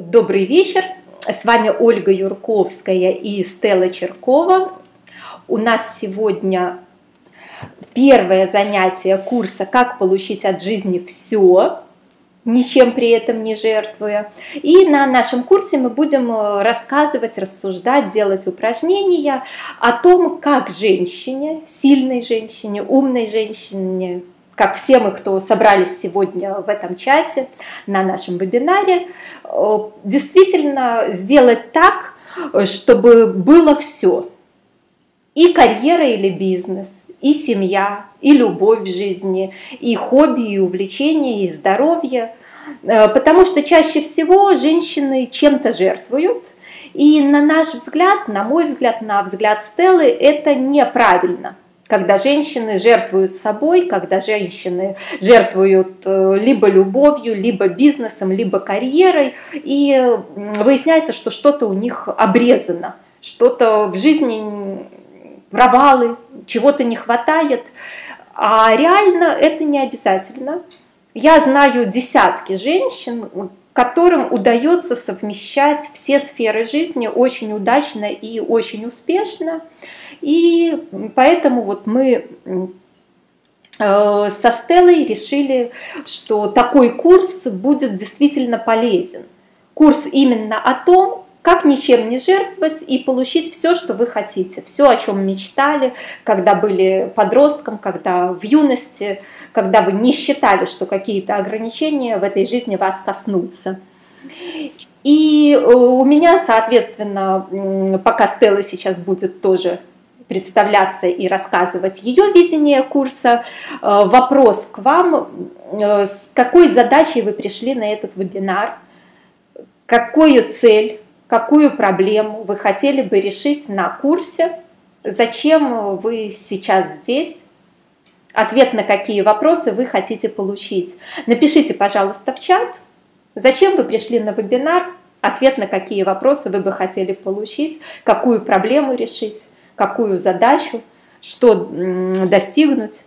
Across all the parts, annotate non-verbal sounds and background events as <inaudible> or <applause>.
Добрый вечер. С вами Ольга Юрковская и Стелла Черкова. У нас сегодня первое занятие курса «Как получить от жизни все», ничем при этом не жертвуя. И на нашем курсе мы будем рассказывать, рассуждать, делать упражнения о том, как женщине, сильной женщине, умной женщине, как все мы, кто собрались сегодня в этом чате, на нашем вебинаре, э, действительно сделать так, чтобы было все. И карьера или бизнес, и семья, и любовь в жизни, и хобби, и увлечения, и здоровье. Э, потому что чаще всего женщины чем-то жертвуют, и на наш взгляд, на мой взгляд, на взгляд Стеллы, это неправильно – когда женщины жертвуют собой, когда женщины жертвуют э, либо любовью, либо бизнесом, либо карьерой, и выясняется, что что-то у них обрезано, что-то в жизни провалы, чего-то не хватает. А реально это не обязательно. Я знаю десятки женщин, которым удается совмещать все сферы жизни очень удачно и очень успешно. И поэтому вот мы э, со Стеллой решили, что такой курс будет действительно полезен. Курс именно о том, как ничем не жертвовать и получить все, что вы хотите, все, о чем мечтали, когда были подростком, когда в юности, когда вы не считали, что какие-то ограничения в этой жизни вас коснутся. И э, у меня, соответственно, пока Стелла сейчас будет тоже представляться и рассказывать ее видение курса. Э, вопрос к вам, э, с какой задачей вы пришли на этот вебинар, какую цель, какую проблему вы хотели бы решить на курсе, зачем вы сейчас здесь, ответ на какие вопросы вы хотите получить. Напишите, пожалуйста, в чат, зачем вы пришли на вебинар, ответ на какие вопросы вы бы хотели получить, какую проблему решить какую задачу, что достигнуть.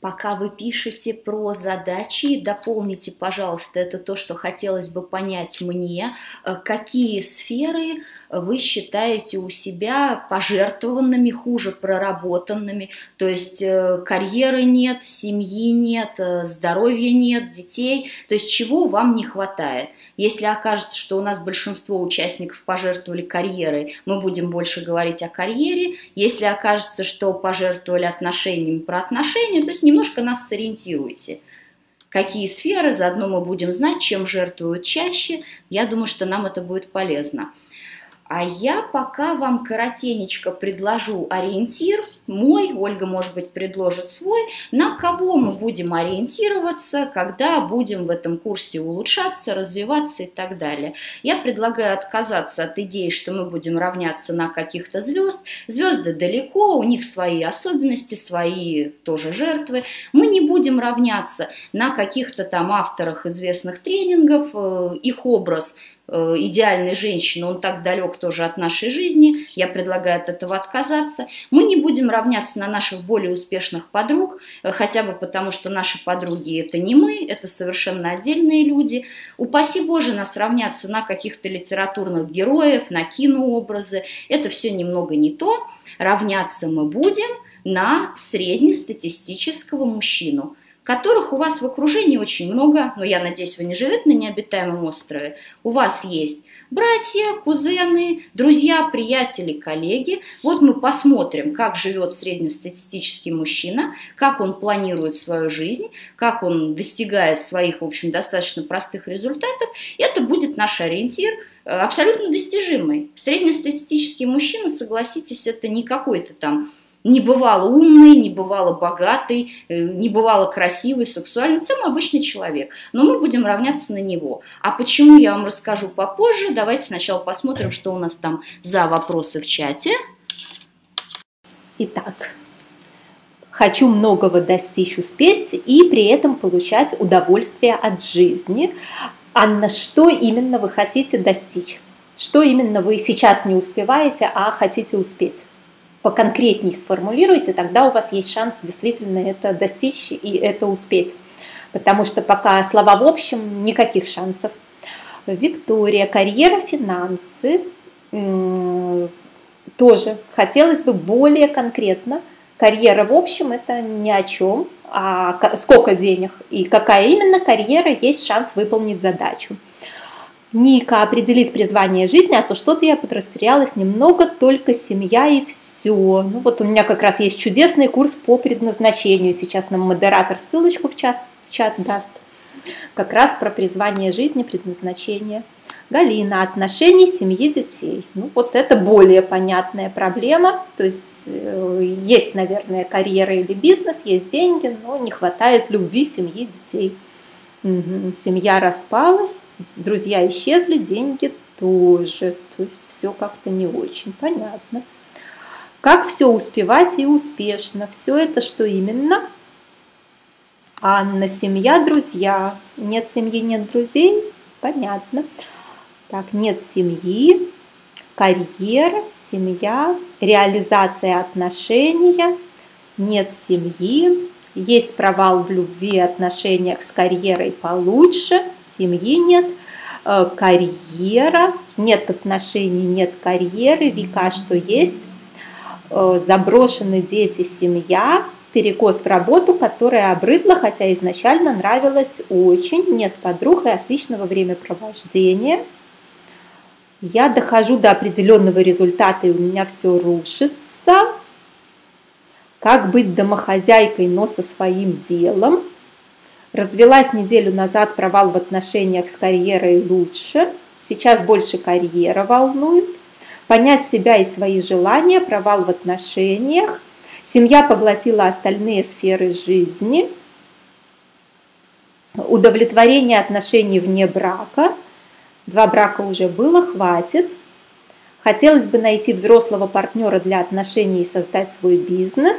Пока вы пишете про задачи, дополните, пожалуйста, это то, что хотелось бы понять мне, э, какие сферы вы считаете у себя пожертвованными, хуже проработанными, то есть э, карьеры нет, семьи нет, э, здоровья нет, детей, то есть чего вам не хватает. Если окажется, что у нас большинство участников пожертвовали карьерой, мы будем больше говорить о карьере. Если окажется, что пожертвовали отношениями про отношения, то есть немножко нас сориентируйте. Какие сферы, заодно мы будем знать, чем жертвуют чаще. Я думаю, что нам это будет полезно. А я пока вам коротенечко предложу ориентир, мой, Ольга, может быть, предложит свой, на кого мы будем ориентироваться, когда будем в этом курсе улучшаться, развиваться и так далее. Я предлагаю отказаться от идеи, что мы будем равняться на каких-то звезд. Звезды далеко, у них свои особенности, свои тоже жертвы. Мы не будем равняться на каких-то там авторах известных тренингов, э, их образ идеальной женщины, он так далек тоже от нашей жизни, я предлагаю от этого отказаться. Мы не будем равняться на наших более успешных подруг, э, хотя бы потому, что наши подруги это не мы, это совершенно отдельные люди. Упаси Боже нас равняться на каких-то литературных героев, на кинообразы, это все немного не то. Равняться мы будем на среднестатистического мужчину – которых у вас в окружении очень много, но я надеюсь, вы не живете на необитаемом острове, у вас есть братья, кузены, друзья, приятели, коллеги. Вот мы посмотрим, как живет среднестатистический мужчина, как он планирует свою жизнь, как он достигает своих, в общем, достаточно простых результатов. Это будет наш ориентир, э, абсолютно достижимый. Среднестатистический мужчина, согласитесь, это не какой-то там не бывало умный, не бывало богатый, э, не бывало красивый, сексуальный, самый обычный человек. Но мы будем равняться на него. А почему, я вам расскажу попозже. Давайте сначала посмотрим, что у нас там за вопросы в чате. Итак, хочу многого достичь, успеть и при этом получать удовольствие от жизни. Анна, что именно вы хотите достичь? Что именно вы сейчас не успеваете, а хотите успеть? Поконкретнее сформулируйте, тогда у вас есть шанс действительно это достичь и это успеть. Потому что пока слова в общем, никаких шансов. Виктория, карьера, финансы. Тоже хотелось бы более конкретно. Карьера в общем это ни о чем, а сколько денег и какая именно карьера есть шанс выполнить задачу. Ника, определить призвание жизни, а то что-то я подрастерялась немного, только семья и все. Ну вот у меня как раз есть чудесный курс по предназначению. Сейчас нам модератор ссылочку в, час, в чат даст. Как раз про призвание жизни, предназначение. Галина, отношения семьи, детей. Ну вот это более понятная проблема. То есть э, есть, наверное, карьера или бизнес, есть деньги, но не хватает любви, семьи, детей. Семья распалась, друзья исчезли, деньги тоже. То есть все как-то не очень понятно. Как все успевать и успешно? Все это что именно? Анна, семья, друзья. Нет семьи, нет друзей? Понятно. Так, нет семьи, карьера, семья, реализация отношения, нет семьи, есть провал в любви, отношениях с карьерой получше, семьи нет, э, карьера, нет отношений, нет карьеры, века что есть, э, заброшены дети, семья, перекос в работу, которая обрыдла, хотя изначально нравилась очень, нет подруг и отличного времяпровождения. Я дохожу до определенного результата, и у меня все рушится как быть домохозяйкой, но со своим делом. Развелась неделю назад, провал в отношениях с карьерой лучше. Сейчас больше карьера волнует. Понять себя и свои желания, провал в отношениях. Семья поглотила остальные сферы жизни. Удовлетворение отношений вне брака. Два брака уже было, хватит. Хотелось бы найти взрослого партнера для отношений и создать свой бизнес.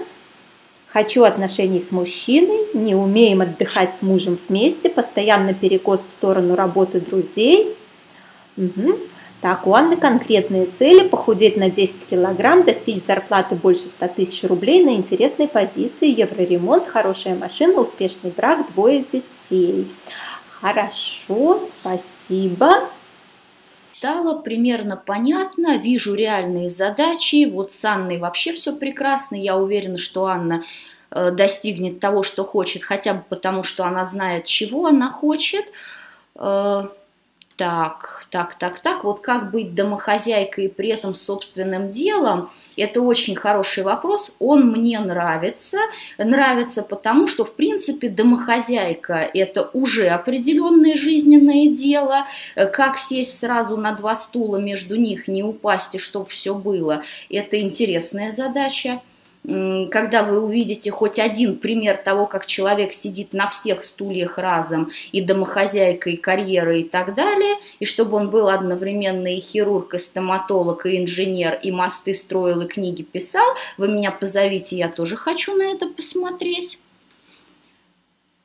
Хочу отношений с мужчиной, не умеем отдыхать с мужем вместе, постоянно перекос в сторону работы друзей. Угу. Так, у Анны конкретные цели – похудеть на 10 килограмм, достичь зарплаты больше 100 тысяч рублей на интересной позиции, евроремонт, хорошая машина, успешный брак, двое детей. Хорошо, спасибо стало примерно понятно, вижу реальные задачи. Вот с Анной вообще все прекрасно. Я уверена, что Анна э, достигнет того, что хочет, хотя бы потому, что она знает, чего она хочет. Э, так, так, так, так, вот как быть домохозяйкой и при этом собственным делом, это очень хороший вопрос, он мне нравится, нравится потому, что в принципе домохозяйка это уже определенное жизненное дело, как сесть сразу на два стула между них, не упасть и чтобы все было, это интересная задача когда вы увидите хоть один пример того, как человек сидит на всех стульях разом, и домохозяйка, и карьера, и так далее, и чтобы он был одновременно и хирург, и стоматолог, и инженер, и мосты строил, и книги писал, вы меня позовите, я тоже хочу на это посмотреть.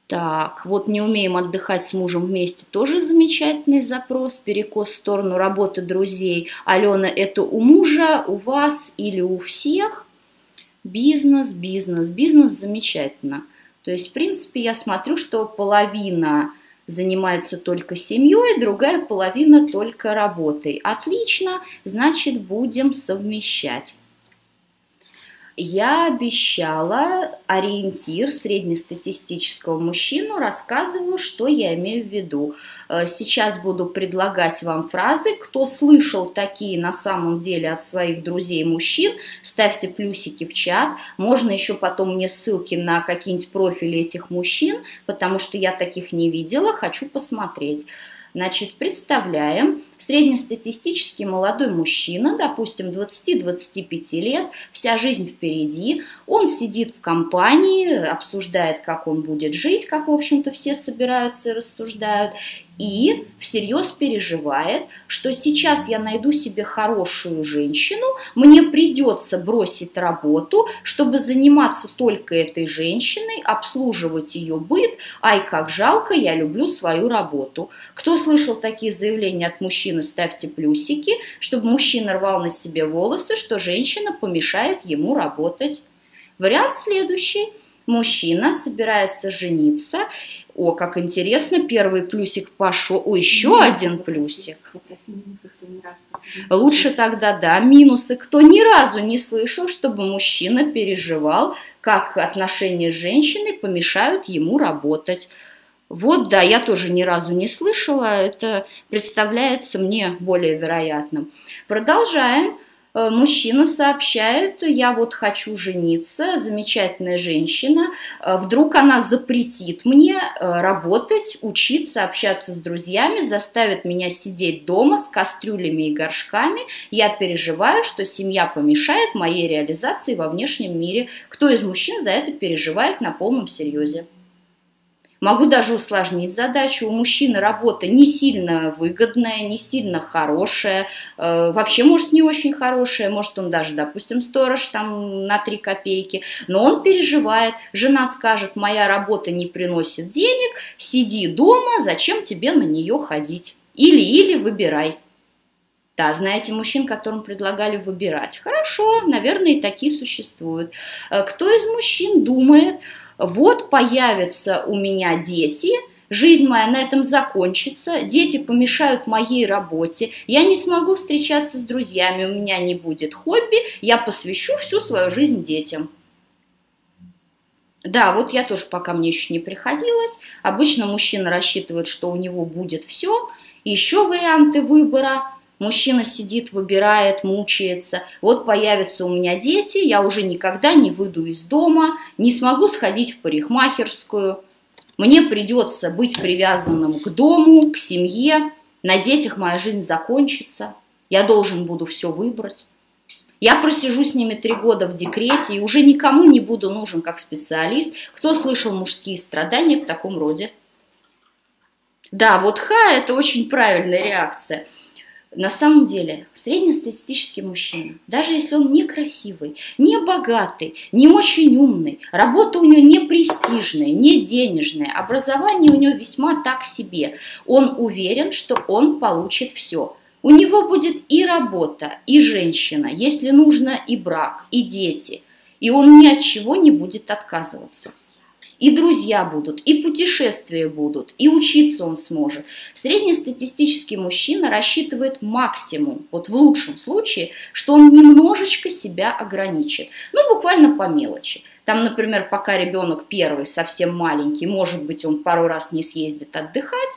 Так, вот не умеем отдыхать с мужем вместе, тоже замечательный запрос, перекос в сторону работы друзей. Алена, это у мужа, у вас или у всех? Бизнес, бизнес, бизнес замечательно. То есть, в принципе, я смотрю, что половина занимается только семьей, другая половина только работой. Отлично, значит, будем совмещать я обещала ориентир среднестатистического мужчину, рассказываю, что я имею в виду. Э, сейчас буду предлагать вам фразы. Кто слышал такие на самом деле от своих друзей мужчин, ставьте плюсики в чат. Можно еще потом мне ссылки на какие-нибудь профили этих мужчин, потому что я таких не видела, хочу посмотреть. Значит, представляем, среднестатистический молодой мужчина, допустим, 20-25 лет, вся жизнь впереди, он сидит в компании, обсуждает, как он будет жить, как, в общем-то, все собираются и рассуждают, и всерьез переживает, что сейчас я найду себе хорошую женщину, мне придется бросить работу, чтобы заниматься только этой женщиной, обслуживать ее быт, ай, как жалко, я люблю свою работу. Кто слышал такие заявления от мужчины, ставьте плюсики, чтобы мужчина рвал на себе волосы, что женщина помешает ему работать. Вариант следующий. Мужчина собирается жениться, О, как интересно, первый плюсик пошел. О, еще один плюсик. Лучше тогда, да, минусы. Кто ни разу не слышал, чтобы мужчина переживал, как отношения с женщиной помешают ему работать. Вот, да, я тоже ни разу не слышала, это представляется мне более вероятным. Продолжаем. Э, мужчина сообщает, я вот хочу жениться, замечательная женщина, э, вдруг она запретит мне э, работать, учиться, общаться с друзьями, заставит меня сидеть дома с кастрюлями и горшками, я переживаю, что семья помешает моей реализации во внешнем мире. Кто из мужчин за это переживает на полном серьезе? Могу даже усложнить задачу. У мужчины работа не сильно выгодная, не сильно хорошая, э, вообще может не очень хорошая, может он даже, допустим, сторож там на 3 копейки, но он переживает. Жена скажет, моя работа не приносит денег, сиди дома, зачем тебе на нее ходить? Или-или выбирай. Да, знаете мужчин, которым предлагали выбирать. Хорошо, наверное, и такие существуют. Э, кто из мужчин думает, вот появятся у меня дети, жизнь моя на этом закончится, дети помешают моей работе, я не смогу встречаться с друзьями, у меня не будет хобби, я посвящу всю свою жизнь детям. Да, вот я тоже пока мне еще не приходилось. Обычно мужчина рассчитывает, что у него будет все. Еще варианты выбора – Мужчина сидит, выбирает, мучается. Вот появятся у меня дети, я уже никогда не выйду из дома, не смогу сходить в парикмахерскую. Мне придется быть привязанным к дому, к семье. На детях моя жизнь закончится. Я должен буду все выбрать. Я просижу с ними три года в декрете и уже никому не буду нужен как специалист. Кто слышал мужские страдания в таком роде? Да, вот ха – это очень правильная реакция – на самом деле, среднестатистический мужчина, даже если он не красивый, не богатый, не очень умный, работа у него не престижная, не денежная, образование у него весьма так себе, он уверен, что он получит все. У него будет и работа, и женщина, если нужно, и брак, и дети. И он ни от чего не будет отказываться. И друзья будут, и путешествия будут, и учиться он сможет. Среднестатистический мужчина рассчитывает максимум, вот в лучшем случае, что он немножечко себя ограничит. Ну, буквально по мелочи. Там, например, пока ребенок первый, совсем маленький, может быть, он пару раз не съездит отдыхать,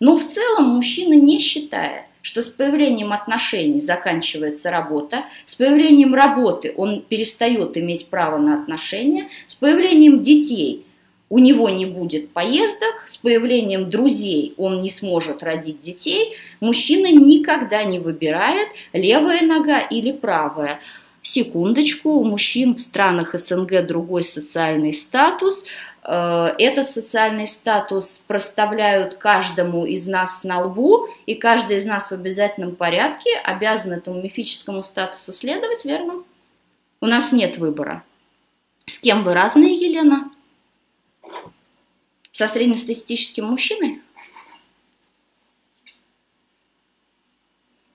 но в целом мужчина не считает, что с появлением отношений заканчивается работа, с появлением работы он перестает иметь право на отношения, с появлением детей у него не будет поездок, с появлением друзей он не сможет родить детей, мужчина никогда не выбирает левая нога или правая. Секундочку, у мужчин в странах СНГ другой социальный статус. Э, этот социальный статус проставляют каждому из нас на лбу, и каждый из нас в обязательном порядке обязан этому мифическому статусу следовать, верно? У нас нет выбора. С кем вы разные, Елена? Со среднестатистическим мужчиной?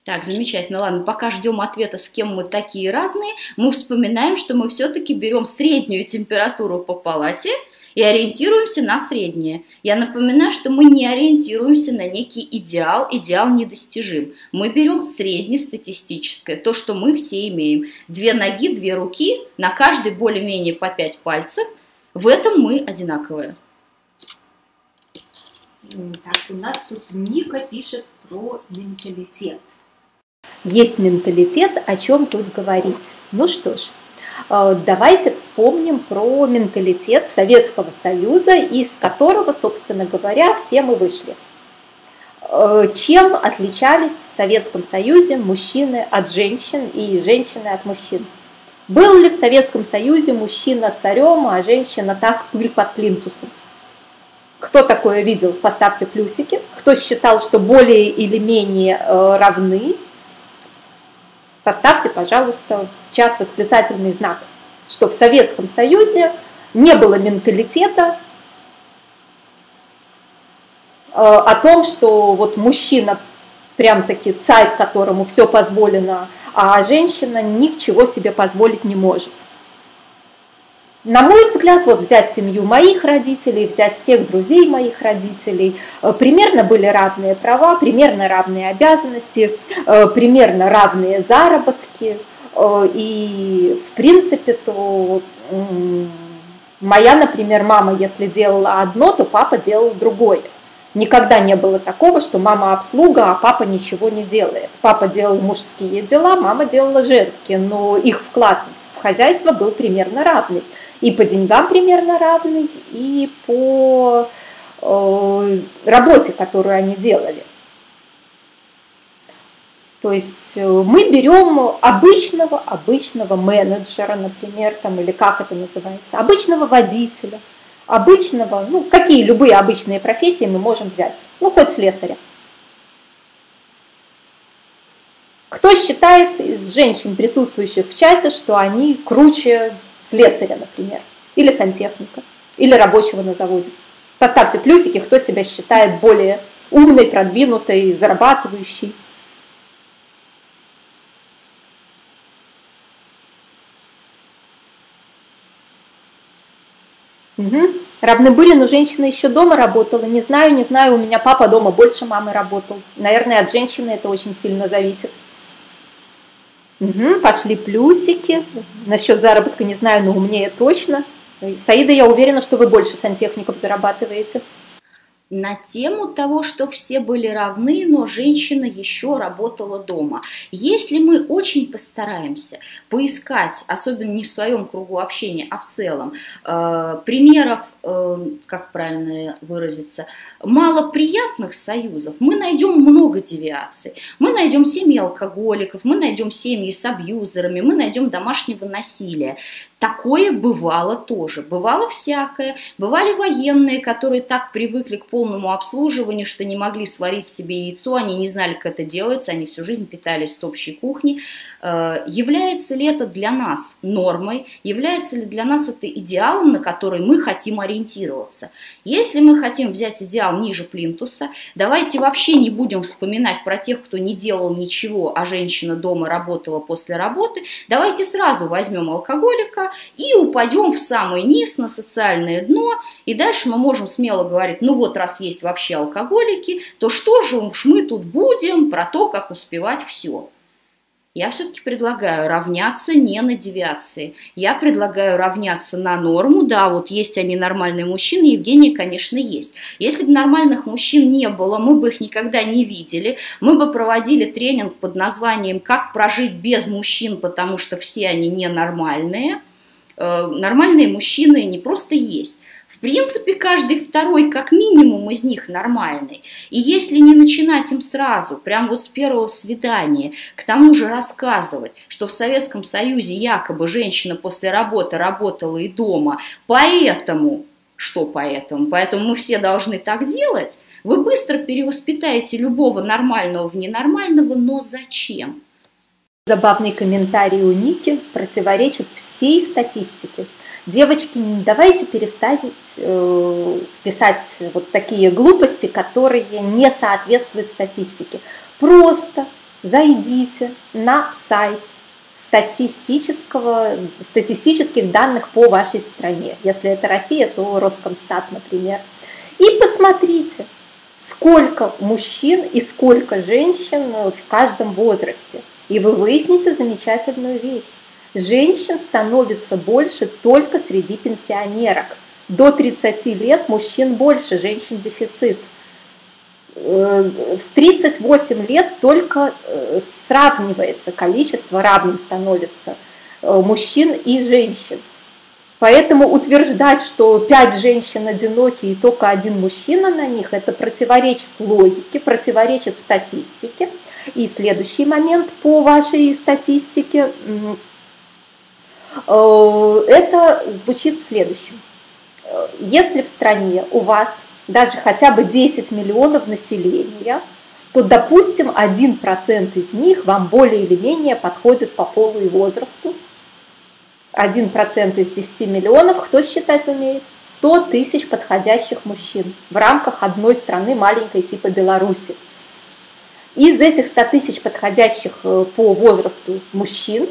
Так, замечательно. Ладно, пока ждем ответа, с кем мы такие разные, мы вспоминаем, что мы все-таки берем среднюю температуру по палате и ориентируемся на среднее. Я напоминаю, что мы не ориентируемся на некий идеал, идеал недостижим. Мы берем среднестатистическое, то, что мы все имеем. Две ноги, две руки, на каждой более-менее по пять пальцев. В этом мы одинаковые. Так, у нас тут Ника пишет про менталитет. Есть менталитет, о чем тут говорить. Ну что ж, э, давайте вспомним про менталитет Советского Союза, из которого, собственно говоря, все мы вышли. Э, чем отличались в Советском Союзе мужчины от женщин и женщины от мужчин? Был ли в Советском Союзе мужчина царем, а женщина так пыль под плинтусом? Кто такое видел, поставьте плюсики. Кто считал, что более или менее э, равны, поставьте, пожалуйста, в чат восклицательный знак, что в Советском Союзе не было менталитета э, о том, что вот мужчина прям-таки царь, которому все позволено, а женщина ничего себе позволить не может. На мой взгляд, вот взять семью моих родителей, взять всех друзей моих родителей, э, примерно были равные права, примерно равные обязанности, э, примерно равные заработки. Э, и, в принципе, то моя, например, мама, если делала одно, то папа делал другое. Никогда не было такого, что мама обслуга, а папа ничего не делает. Папа делал мужские дела, мама делала женские, но их вклад в хозяйство был примерно равный и по деньгам примерно равный, и по э, работе, которую они делали. То есть э, мы берем обычного, обычного менеджера, например, там, или как это называется, обычного водителя, обычного, ну, какие любые обычные профессии мы можем взять, ну, хоть слесаря. Кто считает из женщин, присутствующих в чате, что они круче слесаря, например, или сантехника, или рабочего на заводе. Поставьте плюсики, кто себя считает более умной, продвинутой, зарабатывающей. Угу. Равны были, но женщина еще дома работала. Не знаю, не знаю, у меня папа дома больше мамы работал. Наверное, от женщины это очень сильно зависит. Угу, пошли плюсики. Насчет заработка не знаю, но умнее точно. Саида, я уверена, что вы больше сантехников зарабатываете на тему того, что все были равны, но женщина еще работала дома. Если мы очень постараемся поискать, особенно не в своем кругу общения, а в целом, э, примеров, э, как правильно выразиться, малоприятных союзов, мы найдем много девиаций. Мы найдем семьи алкоголиков, мы найдем семьи с абьюзерами, мы найдем домашнего насилия. Такое бывало тоже. Бывало всякое. Бывали военные, которые так привыкли к полному обслуживанию, что не могли сварить себе яйцо, они не знали, как это делается, они всю жизнь питались с общей кухни. Э, является ли это для нас нормой? Является ли для нас это идеалом, на который мы хотим ориентироваться? Если мы хотим взять идеал ниже плинтуса, давайте вообще не будем вспоминать про тех, кто не делал ничего, а женщина дома работала после работы. Давайте сразу возьмем алкоголика, и упадем в самый низ на социальное дно, и дальше мы можем смело говорить, ну вот раз есть вообще алкоголики, то что же уж мы тут будем про то, как успевать все. Я все-таки предлагаю равняться не на девиации. Я предлагаю равняться на норму. Да, вот есть они нормальные мужчины, Евгения, конечно, есть. Если бы нормальных мужчин не было, мы бы их никогда не видели. Мы бы проводили тренинг под названием «Как прожить без мужчин, потому что все они ненормальные». Э, нормальные мужчины не просто есть. В принципе, каждый второй, как минимум, из них нормальный. И если не начинать им сразу, прям вот с первого свидания, к тому же рассказывать, что в Советском Союзе якобы женщина после работы работала и дома, поэтому, что поэтому, поэтому мы все должны так делать, вы быстро перевоспитаете любого нормального в ненормального, но зачем? Забавный комментарий у Ники противоречит всей статистике. Девочки, давайте перестать э, писать вот такие глупости, которые не соответствуют статистике. Просто зайдите на сайт статистического, статистических данных по вашей стране. Если это Россия, то Роскомстат, например. И посмотрите, сколько мужчин и сколько женщин в каждом возрасте – и вы выясните замечательную вещь. Женщин становится больше только среди пенсионерок. До 30 лет мужчин больше, женщин дефицит. Э, в 38 лет только э, сравнивается количество, равным становится э, мужчин и женщин. Поэтому утверждать, что пять женщин одиноки и только один мужчина на них, это противоречит логике, противоречит статистике. И следующий момент по вашей статистике, это звучит в следующем. Если в стране у вас даже хотя бы 10 миллионов населения, то, допустим, 1% из них вам более или менее подходит по полу и возрасту. 1% из 10 миллионов, кто считать умеет? 100 тысяч подходящих мужчин в рамках одной страны маленькой типа Беларуси. Из этих 100 тысяч подходящих э, по возрасту мужчин,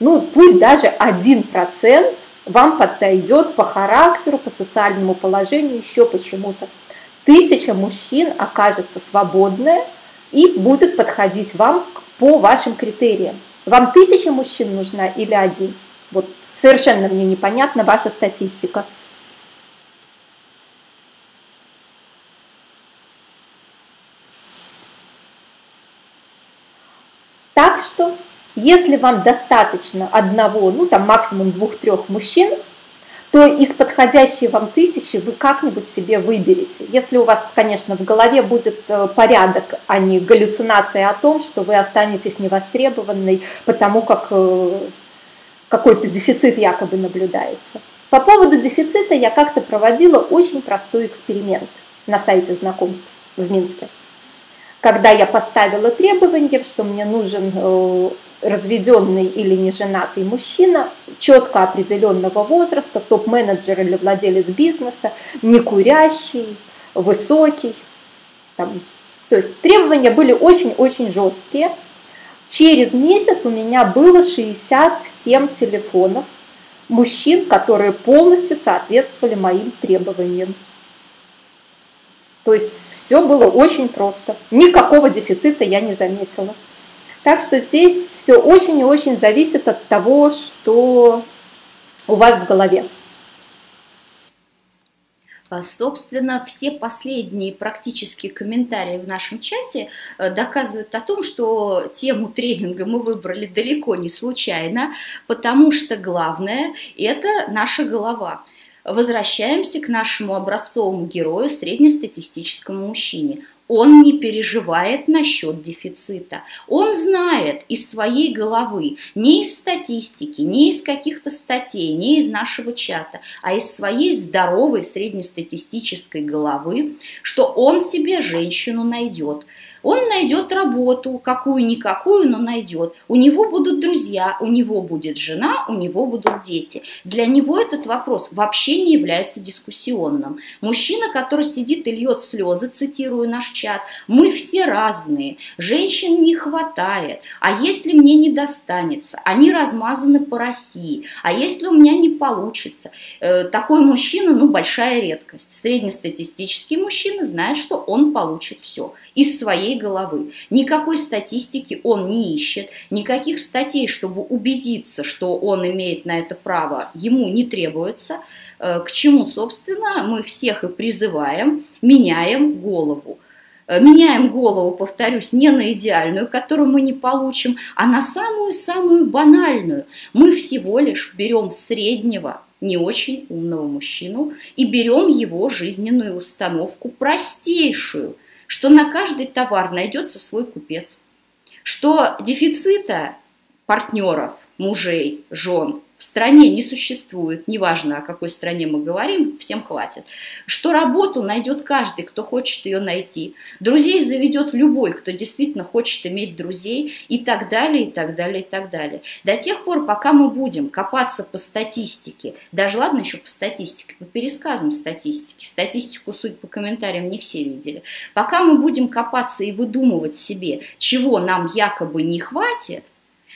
ну пусть даже 1% вам подойдет по характеру, по социальному положению, еще почему-то. Тысяча мужчин окажется свободная и будет подходить вам по вашим критериям. Вам тысяча мужчин нужна или один? Вот совершенно мне непонятна ваша статистика. Так что, если вам достаточно одного, ну там максимум двух-трех мужчин, то из подходящей вам тысячи вы как-нибудь себе выберете. Если у вас, конечно, в голове будет э, порядок, а не галлюцинация о том, что вы останетесь невостребованной, потому как э, какой-то дефицит якобы наблюдается. По поводу дефицита я как-то проводила очень простой эксперимент на сайте знакомств в Минске когда я поставила требование, что мне нужен э, разведенный или неженатый мужчина четко определенного возраста, топ-менеджер или владелец бизнеса, не курящий, высокий. Там. То есть требования были очень-очень жесткие. Через месяц у меня было 67 телефонов мужчин, которые полностью соответствовали моим требованиям. То есть все было очень просто. Никакого дефицита я не заметила. Так что здесь все очень и очень зависит от того, что у вас в голове. А, собственно, все последние практические комментарии в нашем чате э, доказывают о том, что тему тренинга мы выбрали далеко не случайно, потому что главное – это наша голова – Возвращаемся к нашему образцовому герою, среднестатистическому мужчине. Он не переживает насчет дефицита. Он знает из своей головы, не из статистики, не из каких-то статей, не из нашего чата, а из своей здоровой среднестатистической головы, что он себе женщину найдет – он найдет работу, какую-никакую, но найдет. У него будут друзья, у него будет жена, у него будут дети. Для него этот вопрос вообще не является дискуссионным. Мужчина, который сидит и льет слезы, цитирую наш чат, мы все разные, женщин не хватает, а если мне не достанется, они размазаны по России, а если у меня не получится, э, такой мужчина, ну, большая редкость. Среднестатистический мужчина знает, что он получит все из своей головы. Никакой статистики он не ищет, никаких статей, чтобы убедиться, что он имеет на это право, ему не требуется. Э, к чему, собственно, мы всех и призываем, меняем голову. Э, меняем голову, повторюсь, не на идеальную, которую мы не получим, а на самую-самую банальную. Мы всего лишь берем среднего, не очень умного мужчину и берем его жизненную установку простейшую – что на каждый товар найдется свой купец, что дефицита партнеров, мужей, жен в стране не существует, неважно о какой стране мы говорим, всем хватит. Что работу найдет каждый, кто хочет ее найти. Друзей заведет любой, кто действительно хочет иметь друзей и так далее, и так далее, и так далее. До тех пор, пока мы будем копаться по статистике, даже ладно еще по статистике, по пересказам статистики, статистику, суть по комментариям, не все видели, пока мы будем копаться и выдумывать себе, чего нам якобы не хватит,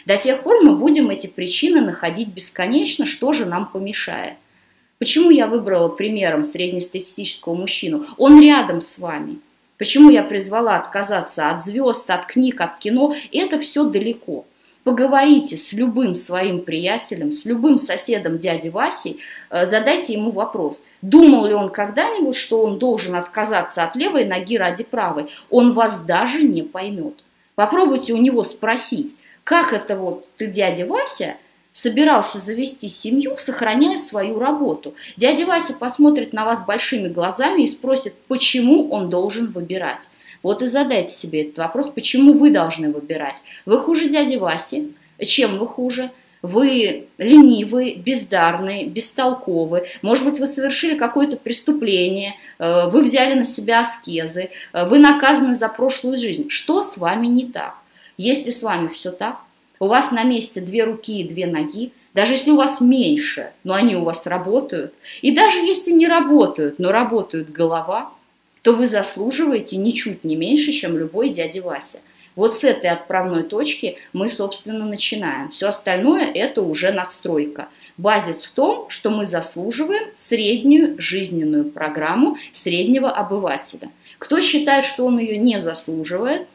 до тех пор мы будем эти причины находить бесконечно, что же нам помешает. Почему я выбрала примером среднестатистического мужчину? Он рядом с вами. Почему я призвала отказаться от звезд, от книг, от кино? Это все далеко. Поговорите с любым своим приятелем, с любым соседом дяди Васей, э, задайте ему вопрос. Думал ли он когда-нибудь, что он должен отказаться от левой ноги ради правой? Он вас даже не поймет. Попробуйте у него спросить, как это вот ты, дядя Вася, собирался завести семью, сохраняя свою работу. Дядя Вася посмотрит на вас большими глазами и спросит, почему он должен выбирать. Вот и задайте себе этот вопрос, почему вы должны выбирать. Вы хуже дяди Васи? Чем вы хуже? Вы ленивы, бездарны, бестолковы. Может быть, вы совершили какое-то преступление, э, вы взяли на себя аскезы, э, вы наказаны за прошлую жизнь. Что с вами не так? Если с вами все так, у вас на месте две руки и две ноги, даже если у вас меньше, но они у вас работают, и даже если не работают, но работают голова, то вы заслуживаете ничуть не меньше, чем любой дядя Вася. Вот с этой отправной точки мы, собственно, начинаем. Все остальное – это уже надстройка. Базис в том, что мы заслуживаем среднюю жизненную программу среднего обывателя. Кто считает, что он ее не заслуживает,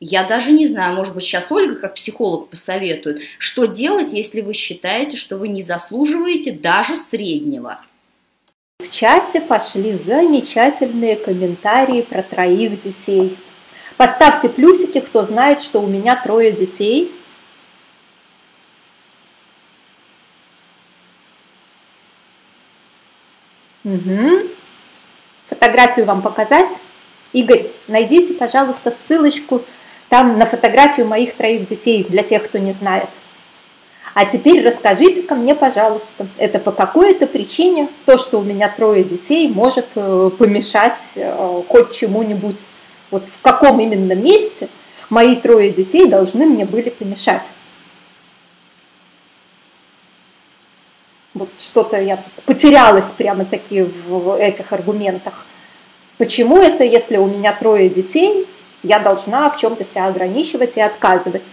я даже не знаю, может быть, сейчас Ольга как психолог посоветует, что делать, если вы считаете, что вы не заслуживаете даже среднего. В чате пошли замечательные комментарии про троих детей. Поставьте плюсики, кто знает, что у меня трое детей. Угу. Фотографию вам показать? Игорь, найдите, пожалуйста, ссылочку там на фотографию моих троих детей, для тех, кто не знает. А теперь расскажите ко мне, пожалуйста, это по какой-то причине то, что у меня трое детей, может э, помешать э, хоть чему-нибудь. Вот в каком именно месте мои трое детей должны мне были помешать. Вот что-то я потерялась прямо таки в этих аргументах. Почему это, если у меня трое детей, я должна в чем-то себя ограничивать и отказывать?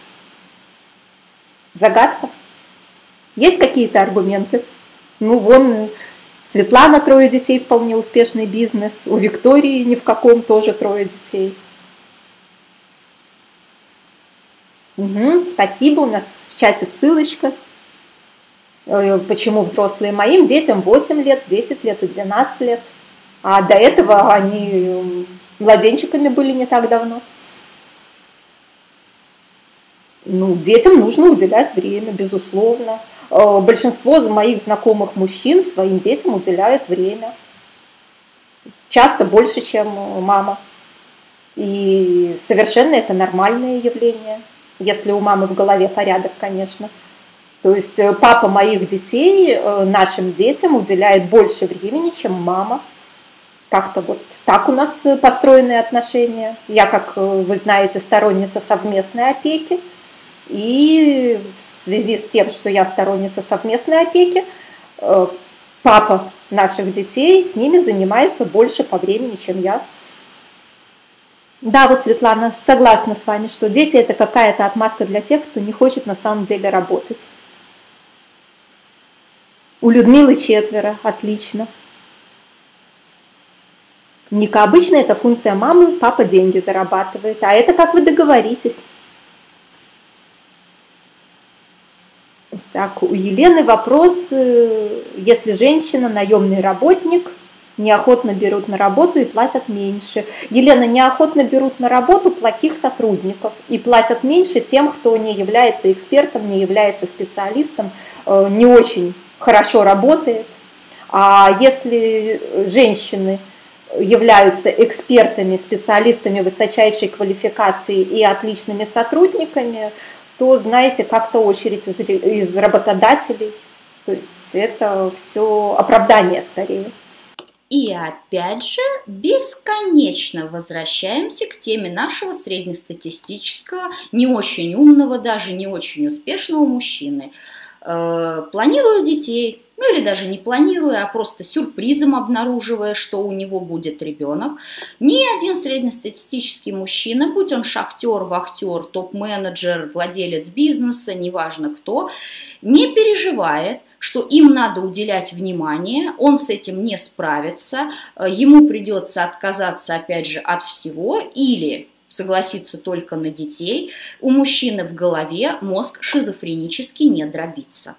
Загадка. Есть какие-то аргументы? Ну, вон Светлана трое детей, вполне успешный бизнес. У Виктории ни в каком тоже трое детей. Угу, спасибо, у нас в чате ссылочка. Э, почему взрослые моим детям 8 лет, 10 лет и 12 лет. А до этого они младенчиками были не так давно. Ну, детям нужно уделять время, безусловно. Э, большинство моих знакомых мужчин своим детям уделяют время. Часто больше, чем мама. И совершенно это нормальное явление, если у мамы в голове порядок, конечно. То есть э, папа моих детей э, нашим детям уделяет больше времени, чем мама. Как-то вот так у нас построены отношения. Я, как вы знаете, сторонница совместной опеки. И в связи с тем, что я сторонница совместной опеки, э, папа наших детей с ними занимается больше по времени, чем я. Да, вот Светлана, согласна с вами, что дети это какая-то отмазка для тех, кто не хочет на самом деле работать. У Людмилы четверо, отлично. Ника, обычно это функция мамы, папа деньги зарабатывает, а это как вы договоритесь. Так, у Елены вопрос, э, если женщина наемный работник, неохотно берут на работу и платят меньше. Елена, неохотно берут на работу плохих сотрудников и платят меньше тем, кто не является экспертом, не является специалистом, э, не очень хорошо работает. А если женщины являются экспертами, специалистами высочайшей квалификации и отличными сотрудниками, то, знаете, как-то очередь из, из работодателей. То есть это все оправдание скорее. И опять же, бесконечно возвращаемся к теме нашего среднестатистического, не очень умного, даже не очень успешного мужчины. Э, планирую детей, ну или даже не планируя, а просто сюрпризом обнаруживая, что у него будет ребенок, ни один среднестатистический мужчина, будь он шахтер, вахтер, топ-менеджер, владелец бизнеса, неважно кто, не переживает, что им надо уделять внимание, он с этим не справится, э, ему придется отказаться опять же от всего или согласиться только на детей, у мужчины в голове мозг шизофренически не дробится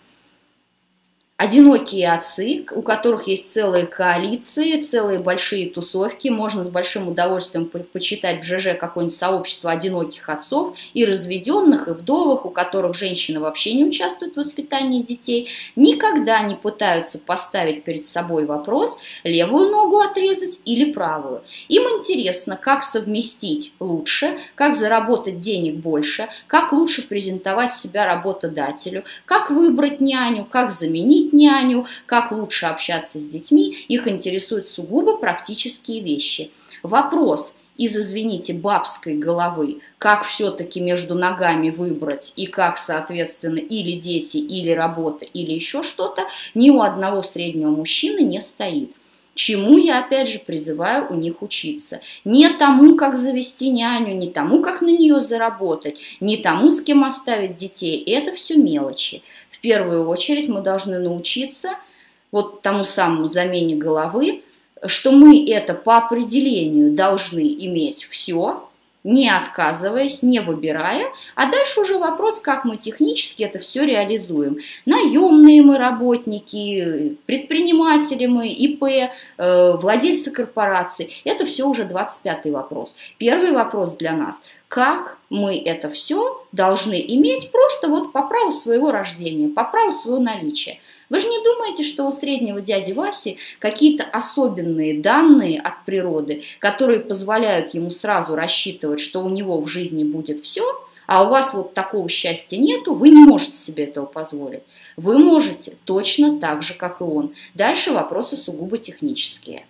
одинокие отцы, у которых есть целые коалиции, целые большие тусовки. Можно с большим удовольствием почитать в ЖЖ какое-нибудь сообщество одиноких отцов и разведенных, и вдовых, у которых женщины вообще не участвуют в воспитании детей, никогда не пытаются поставить перед собой вопрос, левую ногу отрезать или правую. Им интересно, как совместить лучше, как заработать денег больше, как лучше презентовать себя работодателю, как выбрать няню, как заменить няню, как лучше общаться с детьми, их интересуют сугубо практические вещи. Вопрос из, извините, бабской головы, как все-таки между ногами выбрать и как, соответственно, или дети, или работа, или еще что-то, ни у одного среднего мужчины не стоит. чему я опять же призываю у них учиться. Не тому, как завести няню, не тому, как на нее заработать, не тому, с кем оставить детей. Это все мелочи. В первую очередь мы должны научиться вот тому самому замене головы, что мы это по определению должны иметь все, не отказываясь, не выбирая, а дальше уже вопрос, как мы технически это все реализуем. Наемные мы работники, предприниматели мы, ИП, э, владельцы корпораций, это все уже 25 вопрос. Первый вопрос для нас, как мы это все должны иметь просто вот по праву своего рождения, по праву своего наличия. Вы же не думаете, что у среднего дяди Васи какие-то особенные данные от природы, которые позволяют ему сразу рассчитывать, что у него в жизни будет все, а у вас вот такого счастья нету, вы не можете себе этого позволить. Вы можете точно так же, как и он. Дальше вопросы сугубо технические.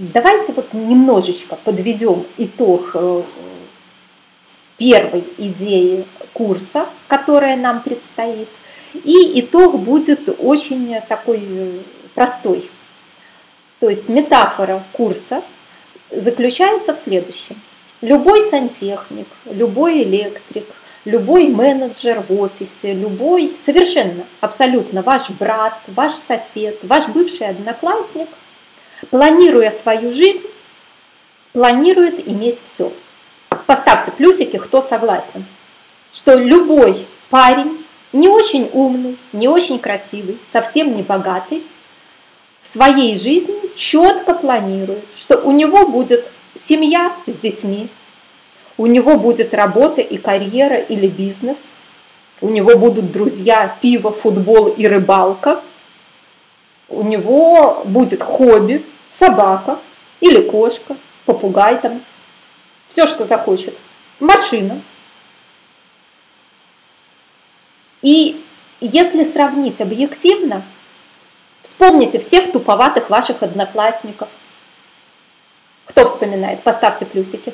Давайте вот немножечко подведем итог э, первой идеи курса, которая нам предстоит. И итог будет очень такой э, простой. То есть метафора курса заключается в следующем. Любой сантехник, любой электрик, любой менеджер в офисе, любой, совершенно, абсолютно ваш брат, ваш сосед, ваш бывший одноклассник, планируя свою жизнь, планирует иметь все. Поставьте плюсики, кто согласен, что любой парень, не очень умный, не очень красивый, совсем не богатый, в своей жизни четко планирует, что у него будет семья с детьми, у него будет работа и карьера или бизнес, у него будут друзья, пиво, футбол и рыбалка, у него будет хобби, собака или кошка, попугай там, все, что захочет, машина, и если сравнить объективно, вспомните всех туповатых ваших одноклассников. Кто вспоминает? Поставьте плюсики.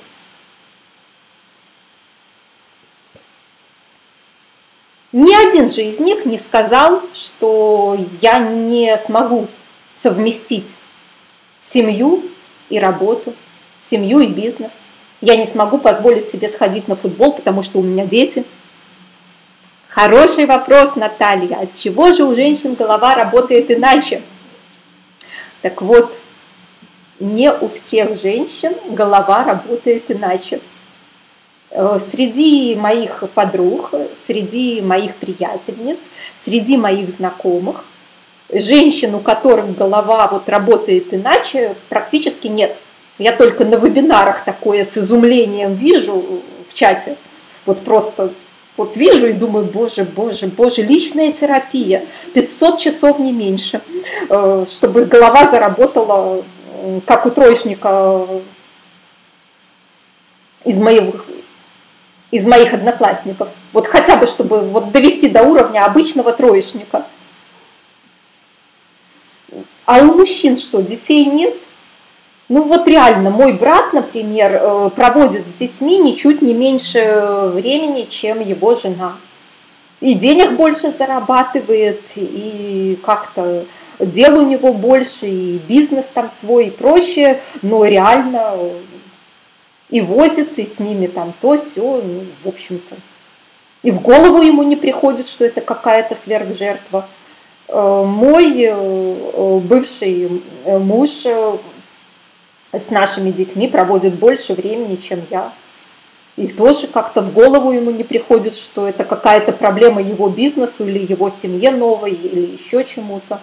Ни один же из них не сказал, что я не смогу совместить семью и работу, семью и бизнес. Я не смогу позволить себе сходить на футбол, потому что у меня дети – Хороший вопрос, Наталья. От чего же у женщин голова работает иначе? Так вот, не у всех женщин голова работает иначе. Э, среди моих подруг, среди моих приятельниц, среди моих знакомых, женщин, у которых голова вот работает иначе, практически нет. Я только на вебинарах такое с изумлением вижу в чате. Вот просто вот вижу и думаю, боже, боже, боже, личная терапия, 500 часов не меньше, э, чтобы голова заработала, как у троечника из моих, из моих одноклассников. Вот хотя бы, чтобы вот довести до уровня обычного троечника. А у мужчин что, детей нет? Ну вот реально, мой брат, например, э, проводит с детьми ничуть не меньше времени, чем его жена. И денег больше зарабатывает, и как-то дел у него больше, и бизнес там свой, и прочее, но реально и возит, и с ними там то, все, ну, в общем-то. И в голову ему не приходит, что это какая-то сверхжертва. Э, мой э, бывший муж с нашими детьми проводит больше времени, чем я. И тоже как-то в голову ему не приходит, что это какая-то проблема его бизнесу или его семье новой, или еще чему-то.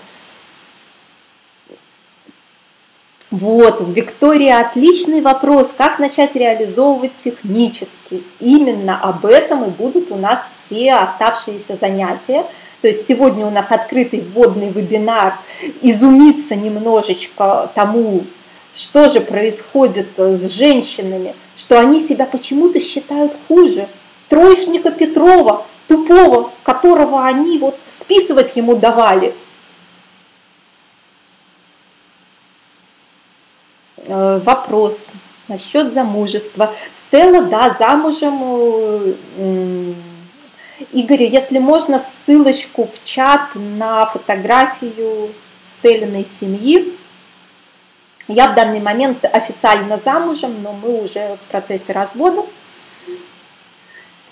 Вот, Виктория, отличный вопрос, как начать реализовывать технически. Именно об этом и будут у нас все оставшиеся занятия. То есть сегодня у нас открытый вводный вебинар, изумиться немножечко тому, что же происходит с женщинами, что они себя почему-то считают хуже. Троечника Петрова, тупого, которого они вот списывать ему давали. Вопрос насчет замужества. Стелла, да, замужем. Э, Игорь, если можно, ссылочку в чат на фотографию Стеллиной семьи Я в данный момент официально замужем, но мы уже в процессе развода.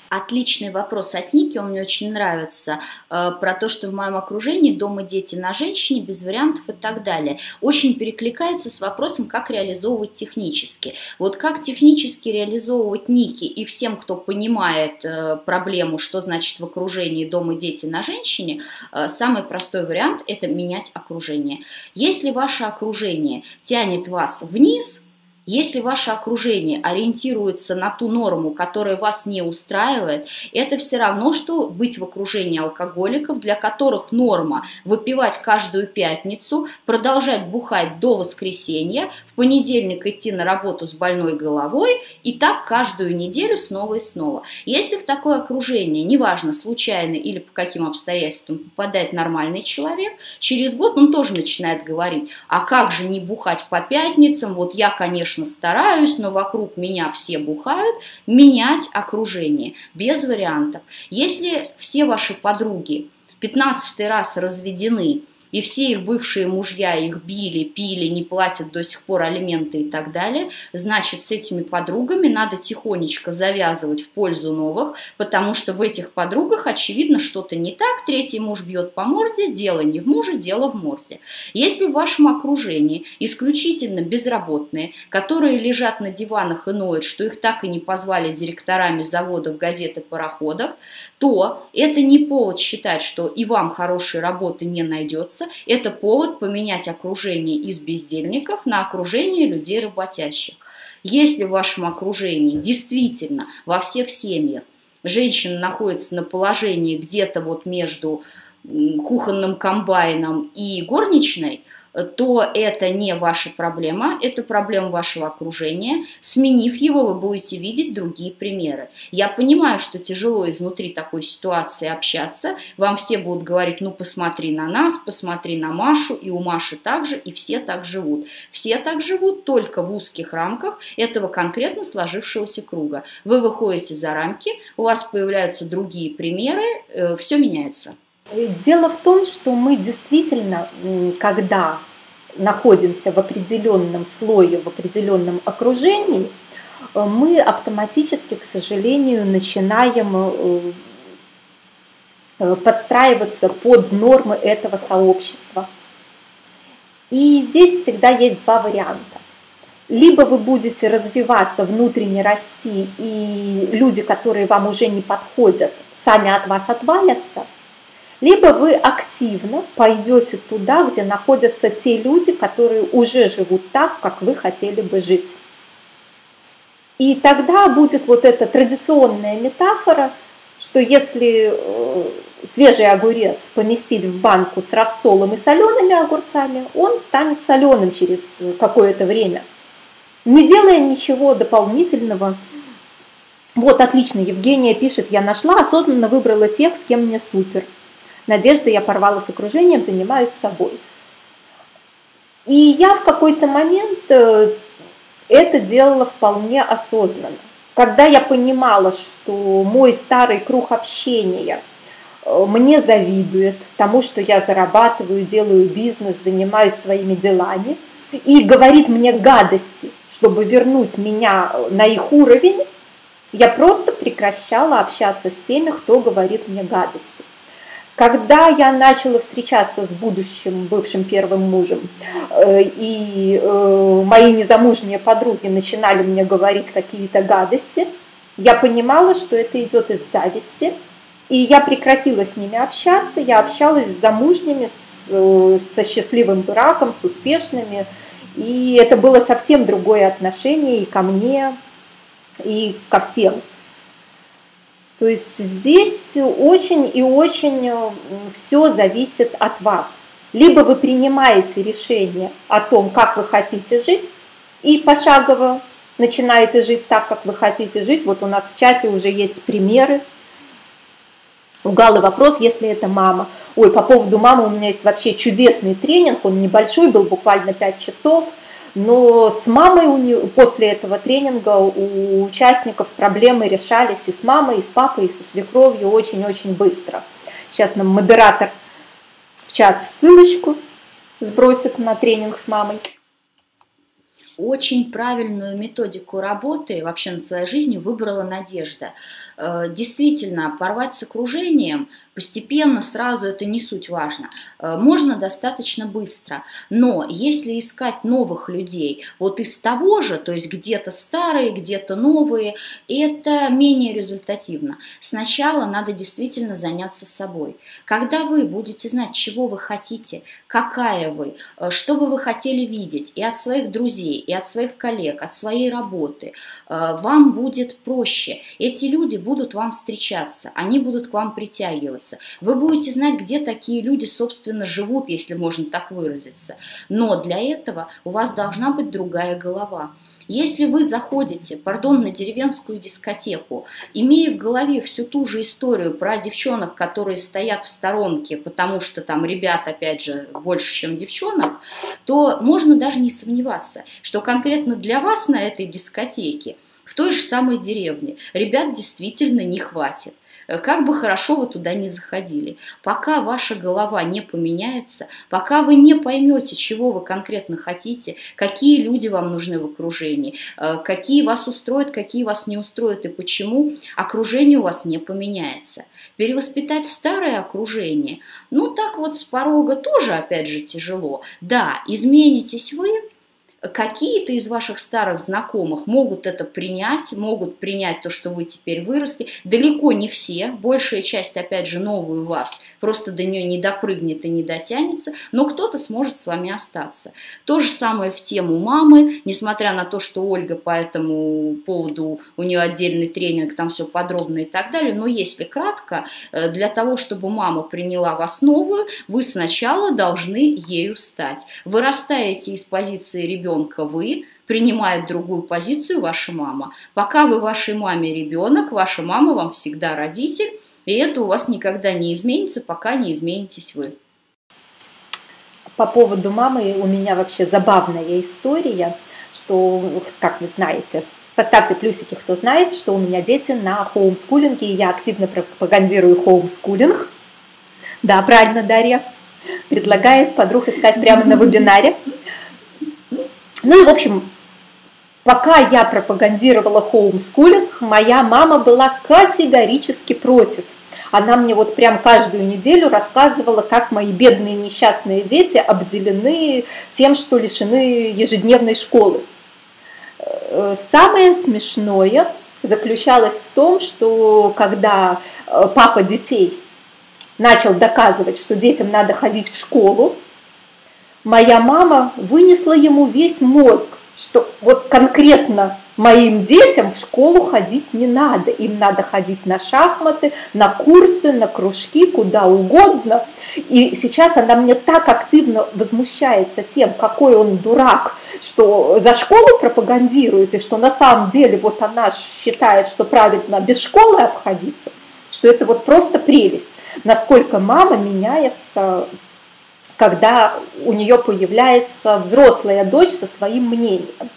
Отличный вопрос от Ники, он мне очень нравится, э, про то, что в моем окружении дома дети на женщине, без вариантов и так далее. Очень перекликается с вопросом, как реализовывать технически. Вот как технически реализовывать Ники и всем, кто понимает э, проблему, что значит в окружении дома дети на женщине, э, самый простой вариант – это менять окружение. Если ваше окружение тянет вас вниз – если ваше окружение ориентируется на ту норму, которая вас не устраивает, это все равно, что быть в окружении алкоголиков, для которых норма выпивать каждую пятницу, продолжать бухать до воскресенья, в понедельник идти на работу с больной головой и так каждую неделю снова и снова. Если в такое окружение, неважно, случайно или по каким обстоятельствам попадает нормальный человек, через год он тоже начинает говорить, а как же не бухать по пятницам, вот я, конечно, конечно, стараюсь, но вокруг меня все бухают, менять окружение, без вариантов. Если все ваши подруги 15 раз разведены, и все их бывшие мужья их били, пили, не платят до сих пор алименты и так далее, значит, с этими подругами надо тихонечко завязывать в пользу новых, потому что в этих подругах, очевидно, что-то не так, третий муж бьет по морде, дело не в муже, дело в морде. Если в вашем окружении исключительно безработные, которые лежат на диванах и ноют, что их так и не позвали директорами заводов, газет и пароходов, то это не повод считать, что и вам хорошей работы не найдется, это повод поменять окружение из бездельников на окружение людей работящих. Если в вашем окружении действительно во всех семьях женщина находится на положении где-то вот между кухонным комбайном и горничной – то это не ваша проблема, это проблема вашего окружения. Сменив его, вы будете видеть другие примеры. Я понимаю, что тяжело изнутри такой ситуации общаться. Вам все будут говорить, ну посмотри на нас, посмотри на Машу, и у Маши также, и все так живут. Все так живут только в узких рамках этого конкретно сложившегося круга. Вы выходите за рамки, у вас появляются другие примеры, э, все меняется. Дело в том, что мы действительно, когда находимся в определенном слое, в определенном окружении, э, мы автоматически, к сожалению, начинаем э, э, подстраиваться под нормы этого сообщества. И здесь всегда есть два варианта. Либо вы будете развиваться, внутренне расти, и люди, которые вам уже не подходят, сами от вас отвалятся – либо вы активно пойдете туда, где находятся те люди, которые уже живут так, как вы хотели бы жить. И тогда будет вот эта традиционная метафора, что если э, свежий огурец поместить в банку с рассолом и солеными огурцами, он станет соленым через какое-то время, не делая ничего дополнительного. Вот отлично, Евгения пишет, я нашла, осознанно выбрала тех, с кем мне супер – Надежда я порвала с окружением, занимаюсь собой. И я в какой-то момент э, это делала вполне осознанно. Когда я понимала, что мой старый круг общения э, мне завидует тому, что я зарабатываю, делаю бизнес, занимаюсь своими делами, и говорит мне гадости, чтобы вернуть меня на их уровень, я просто прекращала общаться с теми, кто говорит мне гадости. Когда я начала встречаться с будущим бывшим первым мужем, э, и э, мои незамужние подруги начинали мне говорить какие-то гадости, я понимала, что это идет из зависти, и я прекратила с ними общаться, я общалась с замужними, э, со счастливым браком, с успешными, и это было совсем другое отношение и ко мне, и ко всем. То есть здесь очень и очень э, все зависит от вас. Либо вы принимаете решение о том, как вы хотите жить, и пошагово начинаете жить так, как вы хотите жить. Вот у нас в чате уже есть примеры. У Галы вопрос, если это мама. Ой, по поводу мамы у меня есть вообще чудесный тренинг, он небольшой, был буквально 5 часов – но с мамой у нее, после этого тренинга у участников проблемы решались и с мамой, и с папой, и со свекровью очень-очень быстро. Сейчас нам модератор в чат ссылочку сбросит на тренинг с мамой. очень правильную методику работы вообще над своей жизнью выбрала Надежда. Э, действительно, порвать с окружением постепенно, сразу это не суть важно. Э, можно достаточно быстро, но если искать новых людей, вот из того же, то есть где-то старые, где-то новые, это менее результативно. Сначала надо действительно заняться собой. Когда вы будете знать, чего вы хотите, какая вы, э, что бы вы хотели видеть и от своих друзей, и от своих коллег, от своей работы, э, вам будет проще. Эти люди будут вам встречаться, они будут к вам притягиваться. Вы будете знать, где такие люди, собственно, живут, если можно так выразиться. Но для этого у вас должна быть другая голова. Если вы заходите, пардон, на деревенскую дискотеку, имея в голове всю ту же историю про девчонок, которые стоят в сторонке, потому что там ребят, опять же, больше, чем девчонок, то можно даже не сомневаться, что конкретно для вас на этой дискотеке в той же самой деревне ребят действительно не хватит. Э, как бы хорошо вы туда не заходили. Пока ваша голова не поменяется, пока вы не поймете, чего вы конкретно хотите, какие люди вам нужны в окружении, э, какие вас устроят, какие вас не устроят и почему, окружение у вас не поменяется. Перевоспитать старое окружение, ну так вот с порога тоже опять же тяжело. Да, изменитесь вы, Какие-то из ваших старых знакомых могут это принять, могут принять то, что вы теперь выросли. Далеко не все, большая часть, опять же, новую вас просто до нее не допрыгнет и не дотянется, но кто-то сможет с вами остаться. То же самое в тему мамы, несмотря на то, что Ольга по этому поводу, у нее отдельный тренинг, там все подробно и так далее, но если кратко, э, для того, чтобы мама приняла вас новую, вы сначала должны ею стать. Вырастаете из позиции ребенка ребенка вы, принимает другую позицию ваша мама. Пока вы вашей маме ребенок, ваша мама вам всегда родитель, и это у вас никогда не изменится, пока не изменитесь вы. По поводу мамы у меня вообще забавная история, что, как вы знаете, поставьте плюсики, кто знает, что у меня дети на хоумскулинге, и я активно пропагандирую хоумскулинг. Да, правильно, Дарья. Предлагает подруг искать прямо на вебинаре. Ну и, в общем, пока я пропагандировала хоумскулинг, моя мама была категорически против. Она мне вот прям каждую неделю рассказывала, как мои бедные несчастные дети обделены тем, что лишены ежедневной школы. Э, самое смешное заключалось в том, что когда э, папа детей начал доказывать, что детям надо ходить в школу, моя мама вынесла ему весь мозг, что вот конкретно моим детям в школу ходить не надо. Им надо ходить на шахматы, на курсы, на кружки, куда угодно. И сейчас она мне так активно возмущается тем, какой он дурак, что за школу пропагандирует, и что на самом деле вот она считает, что правильно без школы обходиться, что это вот просто прелесть, насколько мама меняется когда у нее появляется взрослая дочь со своим мнением.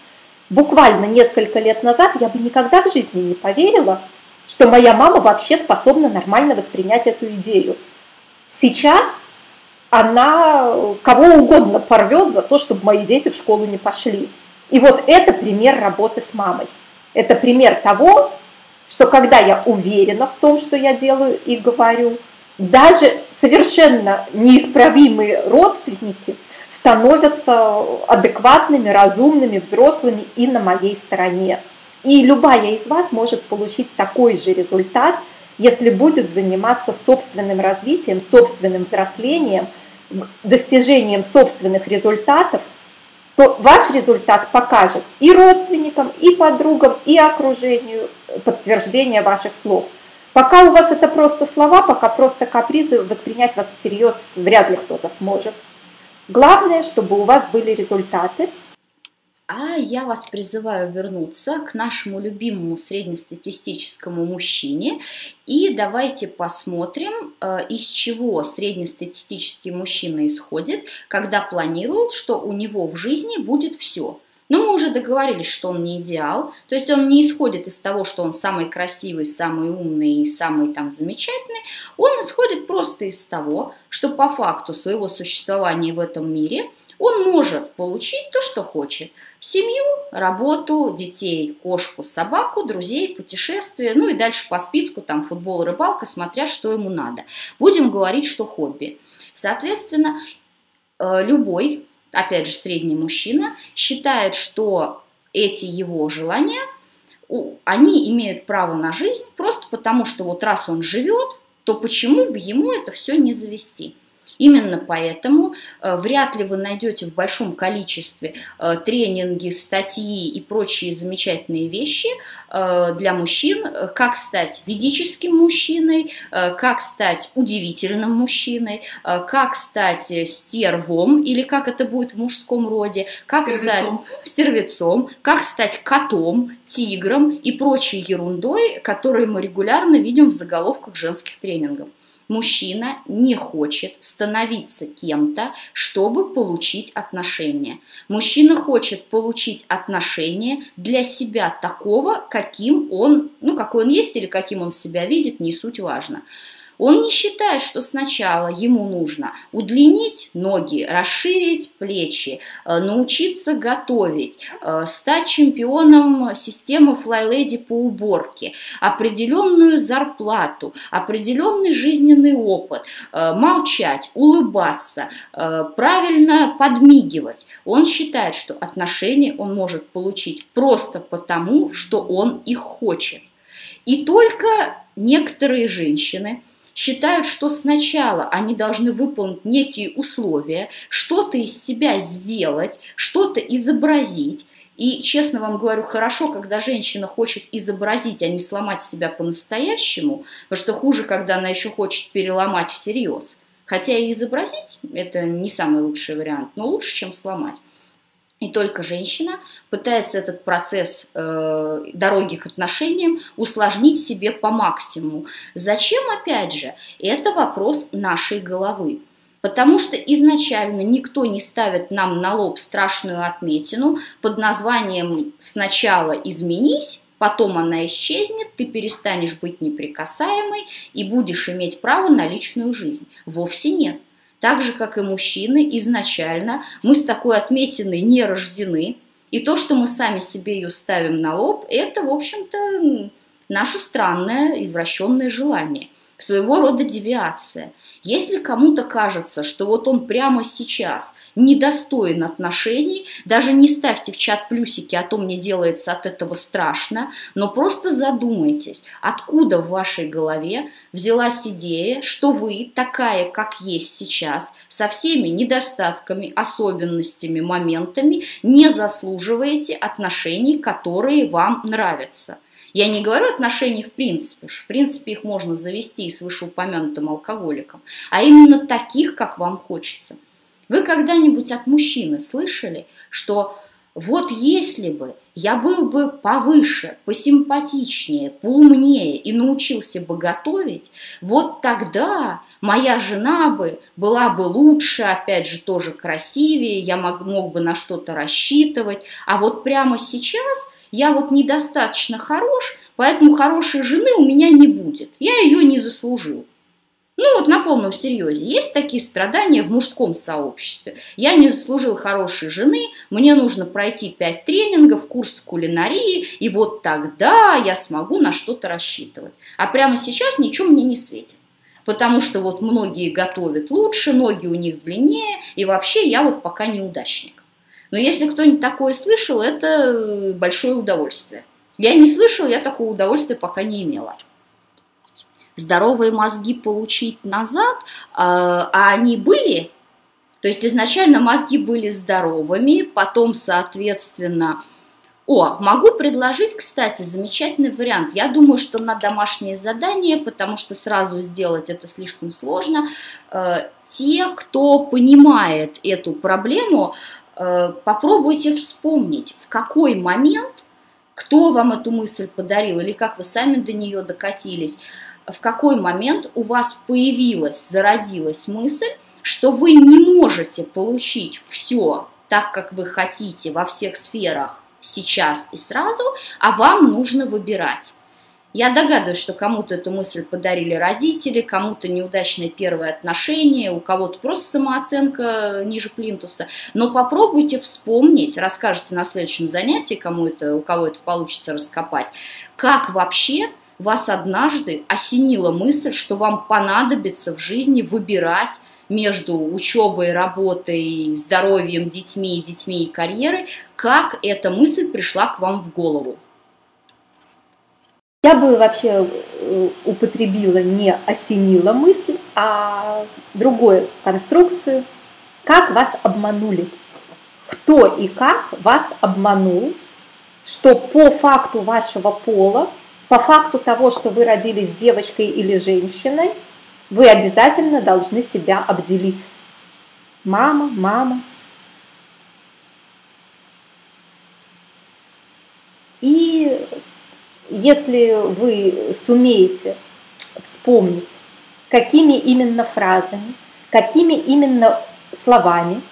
Буквально несколько лет назад я бы никогда в жизни не поверила, что моя мама вообще способна нормально воспринять эту идею. Сейчас она кого угодно порвет за то, чтобы мои дети в школу не пошли. И вот это пример работы с мамой. Это пример того, что когда я уверена в том, что я делаю и говорю, даже совершенно неисправимые родственники становятся адекватными, разумными, взрослыми и на моей стороне. И любая из вас может получить такой же результат, если будет заниматься собственным развитием, собственным взрослением, достижением собственных результатов, то ваш результат покажет и родственникам, и подругам, и окружению подтверждение ваших слов – Пока у вас это просто слова, пока просто капризы, воспринять вас всерьез вряд ли кто-то сможет. Главное, чтобы у вас были результаты. А я вас призываю вернуться к нашему любимому среднестатистическому мужчине и давайте посмотрим, э, из чего среднестатистический мужчина исходит, когда планирует, что у него в жизни будет все – но мы уже договорились, что он не идеал, то есть он не исходит из того, что он самый красивый, самый умный и самый там замечательный, он исходит просто из того, что по факту своего существования в этом мире он может получить то, что хочет. Семью, работу, детей, кошку, собаку, друзей, путешествия, ну и дальше по списку там футбол, рыбалка, смотря что ему надо. Будем говорить, что хобби. Соответственно, э, любой, опять же, средний мужчина считает, что эти его желания, они имеют право на жизнь просто потому, что вот раз он живет, то почему бы ему это все не завести? Именно поэтому э, вряд ли вы найдете в большом количестве э, тренинги, статьи и прочие замечательные вещи э, для мужчин, как стать ведическим мужчиной, как стать удивительным мужчиной, как стать стервом или как это будет в мужском роде, как стервецом. стать стервецом, как стать котом, тигром и прочей ерундой, которые мы регулярно видим в заголовках женских тренингов мужчина не хочет становиться кем-то, чтобы получить отношения. Мужчина хочет получить отношения для себя такого, каким он, ну, какой он есть или каким он себя видит, не суть важно. Он не считает, что сначала ему нужно удлинить ноги, расширить плечи, э, научиться готовить, э, стать чемпионом системы FlyLady по уборке, определенную зарплату, определенный жизненный опыт, э, молчать, улыбаться, правильно подмигивать. Он считает, что отношения он может получить просто потому, что он их хочет. И только некоторые женщины – считают, что сначала они должны выполнить некие условия, что-то из себя сделать, что-то изобразить. И, честно вам говорю, хорошо, когда женщина хочет изобразить, а не сломать себя по-настоящему, потому что хуже, когда она еще хочет переломать всерьез. Хотя и изобразить – это не самый лучший вариант, но лучше, чем сломать. И только женщина пытается этот процесс э, дороги к отношениям усложнить себе по максимуму. Зачем, опять же, это вопрос нашей головы. Потому что изначально никто не ставит нам на лоб страшную отметину под названием «сначала изменись», потом она исчезнет, ты перестанешь быть неприкасаемой и будешь иметь право на личную жизнь. Вовсе нет так же, как и мужчины, изначально мы с такой отметиной не рождены. И то, что мы сами себе ее ставим на лоб, это, в общем-то, наше странное, извращенное желание. Своего рода девиация. Если кому-то кажется, что вот он прямо сейчас недостоин отношений, даже не ставьте в чат плюсики, а то мне делается от этого страшно, но просто задумайтесь, откуда в вашей голове взялась идея, что вы такая, как есть сейчас, со всеми недостатками, особенностями, моментами не заслуживаете отношений, которые вам нравятся. Я не говорю отношений в принципе, в принципе их можно завести и с вышеупомянутым алкоголиком, а именно таких, как вам хочется. Вы когда-нибудь от мужчины слышали, что вот если бы я был бы повыше, посимпатичнее, поумнее и научился бы готовить, вот тогда моя жена бы была бы лучше, опять же, тоже красивее, я мог, мог бы на что-то рассчитывать, а вот прямо сейчас я вот недостаточно хорош, поэтому хорошей жены у меня не будет. Я ее не заслужил. Ну вот на полном серьезе. Есть такие страдания в мужском сообществе. Я не заслужил хорошей жены, мне нужно пройти пять тренингов, курс кулинарии, и вот тогда я смогу на что-то рассчитывать. А прямо сейчас ничего мне не светит. Потому что вот многие готовят лучше, ноги у них длиннее, и вообще я вот пока неудачник. Но если кто-нибудь такое слышал, это э, большое удовольствие. Я не слышал, я такого удовольствия пока не имела. Здоровые мозги получить назад, а, а они были, то есть изначально мозги были здоровыми, потом, соответственно, о, могу предложить, кстати, замечательный вариант. Я думаю, что на домашнее задание, потому что сразу сделать это слишком сложно. Э, те, кто понимает эту проблему, Э, попробуйте вспомнить, в какой момент, кто вам эту мысль подарил или как вы сами до нее докатились, в какой момент у вас появилась, зародилась мысль, что вы не можете получить все так, как вы хотите во всех сферах сейчас и сразу, а вам нужно выбирать. Я догадываюсь, что кому-то эту мысль подарили родители, кому-то неудачные первые отношения, у кого-то просто самооценка ниже плинтуса. Но попробуйте вспомнить, расскажете на следующем занятии, кому это, у кого это получится раскопать, как вообще вас однажды осенила мысль, что вам понадобится в жизни выбирать между учебой, работой, здоровьем, детьми, детьми и карьерой, как эта мысль пришла к вам в голову? Я бы вообще э, употребила не осенила мысль, а другую конструкцию. Как вас обманули? Кто и как вас обманул, что по факту вашего пола, по факту того, что вы родились девочкой или женщиной, вы обязательно должны себя обделить. Мама, мама. И если вы сумеете вспомнить, какими именно фразами, какими именно словами.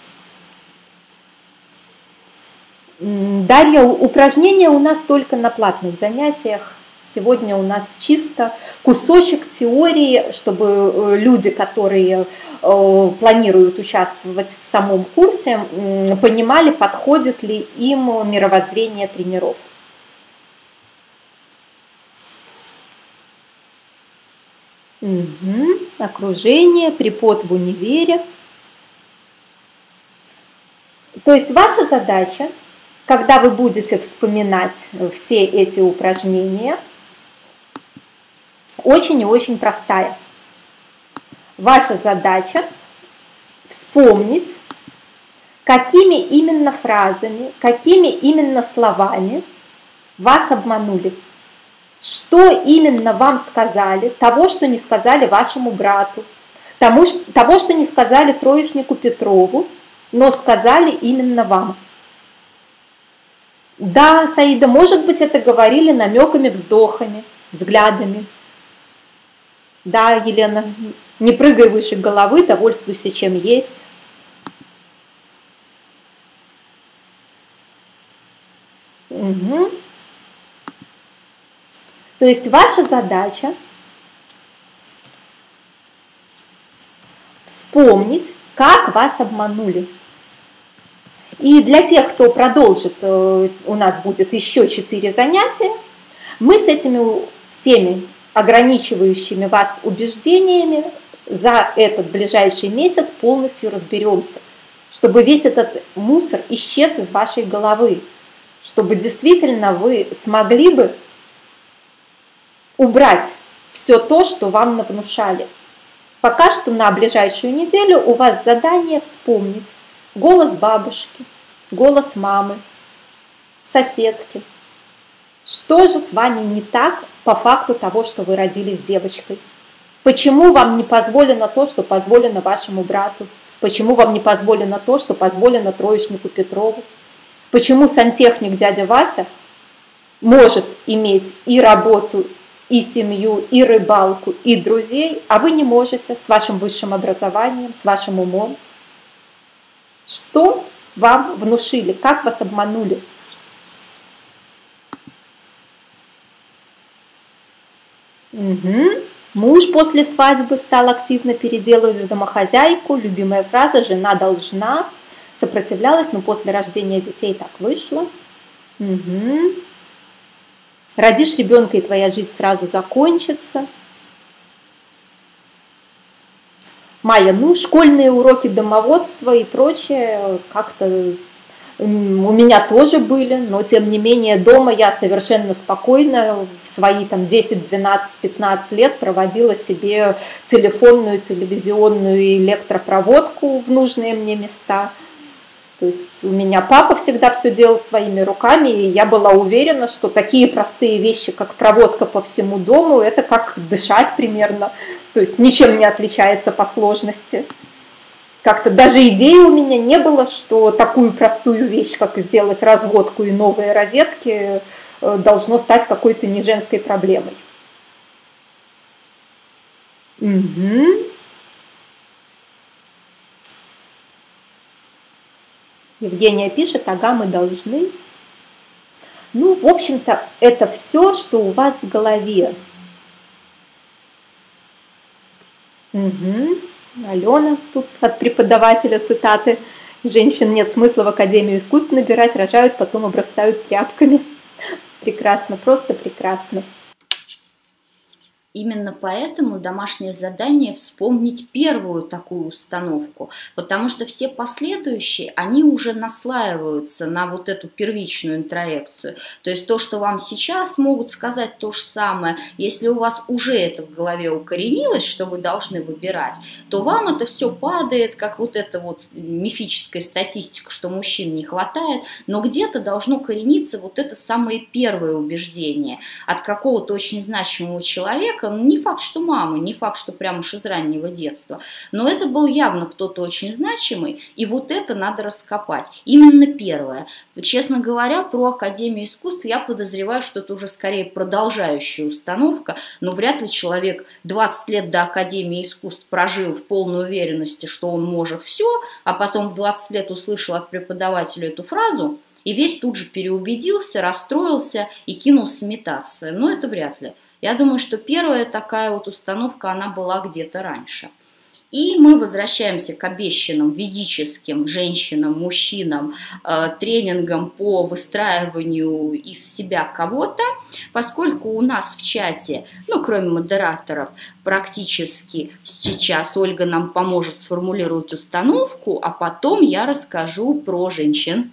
Дарья, упражнения у нас только на платных занятиях. Сегодня у нас чисто кусочек теории, чтобы э, люди, которые э, планируют участвовать в самом курсе, понимали, подходит ли им мировоззрение тренировок. Угу. Окружение, припод в универе. То есть ваша задача, когда вы будете вспоминать все эти упражнения, очень и очень простая. Ваша задача вспомнить, какими именно фразами, какими именно словами вас обманули. Что именно вам сказали, того, что не сказали вашему брату, тому, того, что не сказали троечнику Петрову, но сказали именно вам. Да, Саида, может быть, это говорили намеками, вздохами, взглядами. Да, Елена, не прыгай выше головы, довольствуйся чем есть. Угу. То есть ваша задача вспомнить, как вас обманули. И для тех, кто продолжит, э, у нас будет еще четыре занятия, мы с этими всеми ограничивающими вас убеждениями за этот ближайший месяц полностью разберемся, чтобы весь этот мусор исчез из вашей головы, чтобы действительно вы смогли бы убрать все то, что вам навнушали. Пока что на ближайшую неделю у вас задание вспомнить голос бабушки, голос мамы, соседки. Что же с вами не так по факту того, что вы родились девочкой? Почему вам не позволено то, что позволено вашему брату? Почему вам не позволено то, что позволено троечнику Петрову? Почему сантехник дядя Вася может иметь и работу, и семью, и рыбалку, и друзей, а вы не можете с вашим высшим образованием, с вашим умом. Что вам внушили, как вас обманули? Угу. Муж после свадьбы стал активно переделывать в домохозяйку. Любимая фраза «жена должна». Сопротивлялась, но после рождения детей так вышло. Угу. Родишь ребенка, и твоя жизнь сразу закончится. Майя, ну, школьные уроки домоводства и прочее как-то у меня тоже были, но тем не менее дома я совершенно спокойно в свои там 10, 12, 15 лет проводила себе телефонную, телевизионную электропроводку в нужные мне места – то есть у меня папа всегда все делал своими руками, и я была уверена, что такие простые вещи, как проводка по всему дому, это как дышать примерно. То есть ничем не отличается по сложности. Как-то даже идеи у меня не было, что такую простую вещь, как сделать разводку и новые розетки, э, должно стать какой-то не женской проблемой. Угу. Евгения пишет, ага, мы должны. Ну, в общем-то, это все, что у вас в голове. Угу. Алена тут от преподавателя цитаты. Женщин нет смысла в Академию искусств набирать, рожают, потом обрастают тряпками. Прекрасно, просто прекрасно. Именно поэтому домашнее задание вспомнить первую такую установку, потому что все последующие, они уже наслаиваются на вот эту первичную интроекцию. То есть то, что вам сейчас могут сказать то же самое, если у вас уже это в голове укоренилось, что вы должны выбирать, то вам это все падает, как вот эта вот мифическая статистика, что мужчин не хватает, но где-то должно корениться вот это самое первое убеждение от какого-то очень значимого человека, человека, не факт, что мамы, не факт, что прям уж из раннего детства, но это был явно кто-то очень значимый, и вот это надо раскопать. Именно первое. Честно говоря, про Академию искусств я подозреваю, что это уже скорее продолжающая установка, но вряд ли человек 20 лет до Академии искусств прожил в полной уверенности, что он может все, а потом в 20 лет услышал от преподавателя эту фразу, и весь тут же переубедился, расстроился и кинулся метаться. Но это вряд ли. Я думаю, что первая такая вот установка, она была где-то раньше. И мы возвращаемся к обещанным ведическим женщинам, мужчинам, э, тренингам по выстраиванию из себя кого-то, поскольку у нас в чате, ну, кроме модераторов, практически сейчас Ольга нам поможет сформулировать установку, а потом я расскажу про женщин.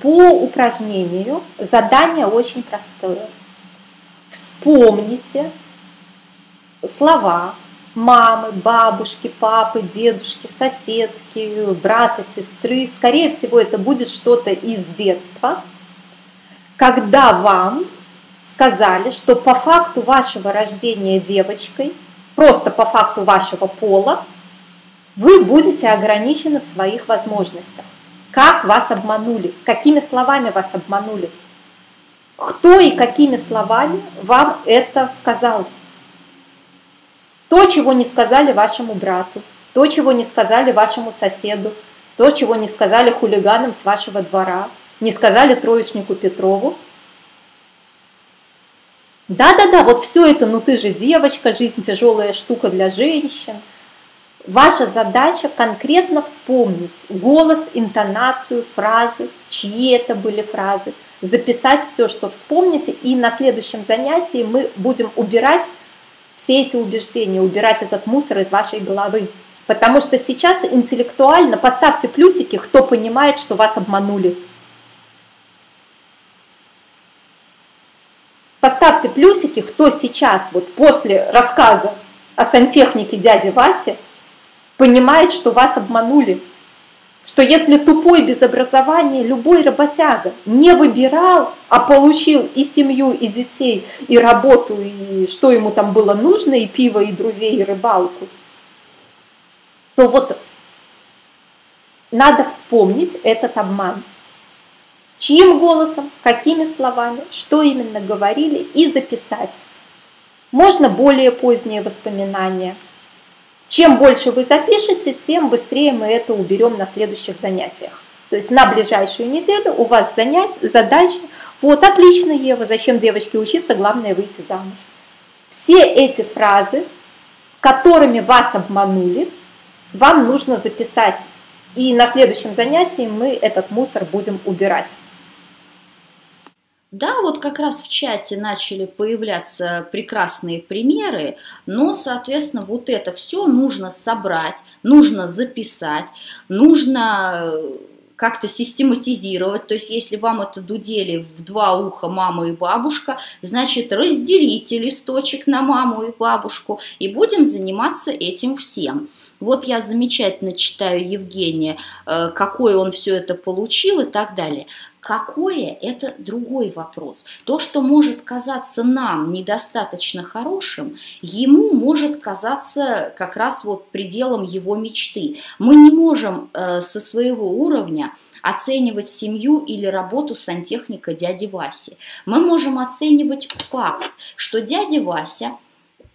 По упражнению задание очень простое Вспомните слова мамы, бабушки, папы, дедушки, соседки, брата, сестры. Скорее всего, это будет что-то из детства, когда вам сказали, что по факту вашего рождения девочкой, просто по факту вашего пола, вы будете ограничены в своих возможностях. Как вас обманули? Какими словами вас обманули? кто и какими словами вам это сказал. То, чего не сказали вашему брату, то, чего не сказали вашему соседу, то, чего не сказали хулиганам с вашего двора, не сказали троечнику Петрову. Да-да-да, вот все это, ну ты же девочка, жизнь тяжелая штука для женщин. Ваша задача конкретно вспомнить голос, интонацию, фразы, чьи это были фразы – записать все, что вспомните, и на следующем занятии мы будем убирать все эти убеждения, убирать этот мусор из вашей головы. Потому что сейчас интеллектуально поставьте плюсики, кто понимает, что вас обманули. Поставьте плюсики, кто сейчас, вот после рассказа о сантехнике дяди Васи, понимает, что вас обманули что если тупой без образования любой работяга не выбирал, а получил и семью, и детей, и работу, и что ему там было нужно, и пиво, и друзей, и рыбалку, то вот надо вспомнить этот обман. Чьим голосом, какими словами, что именно говорили и записать. Можно более поздние воспоминания – чем больше вы запишете, тем быстрее мы это уберем на следующих занятиях. То есть на ближайшую неделю у вас занять, задача. Вот, отлично, Ева, зачем девочке учиться, главное выйти замуж. Все эти фразы, которыми вас обманули, вам нужно записать. И на следующем занятии мы этот мусор будем убирать. Да, вот как раз в чате начали появляться прекрасные примеры, но, соответственно, вот это все нужно собрать, нужно записать, нужно э, как-то систематизировать. То есть, если вам это дудели в два уха мама и бабушка, значит, разделите листочек на маму и бабушку и будем заниматься этим всем. Вот я замечательно читаю Евгения, э, какой он все это получил и так далее. Какое – это другой вопрос. То, что может казаться нам недостаточно хорошим, ему может казаться как раз вот пределом его мечты. Мы не можем э, со своего уровня оценивать семью или работу сантехника дяди Васи. Мы можем оценивать факт, что дядя Вася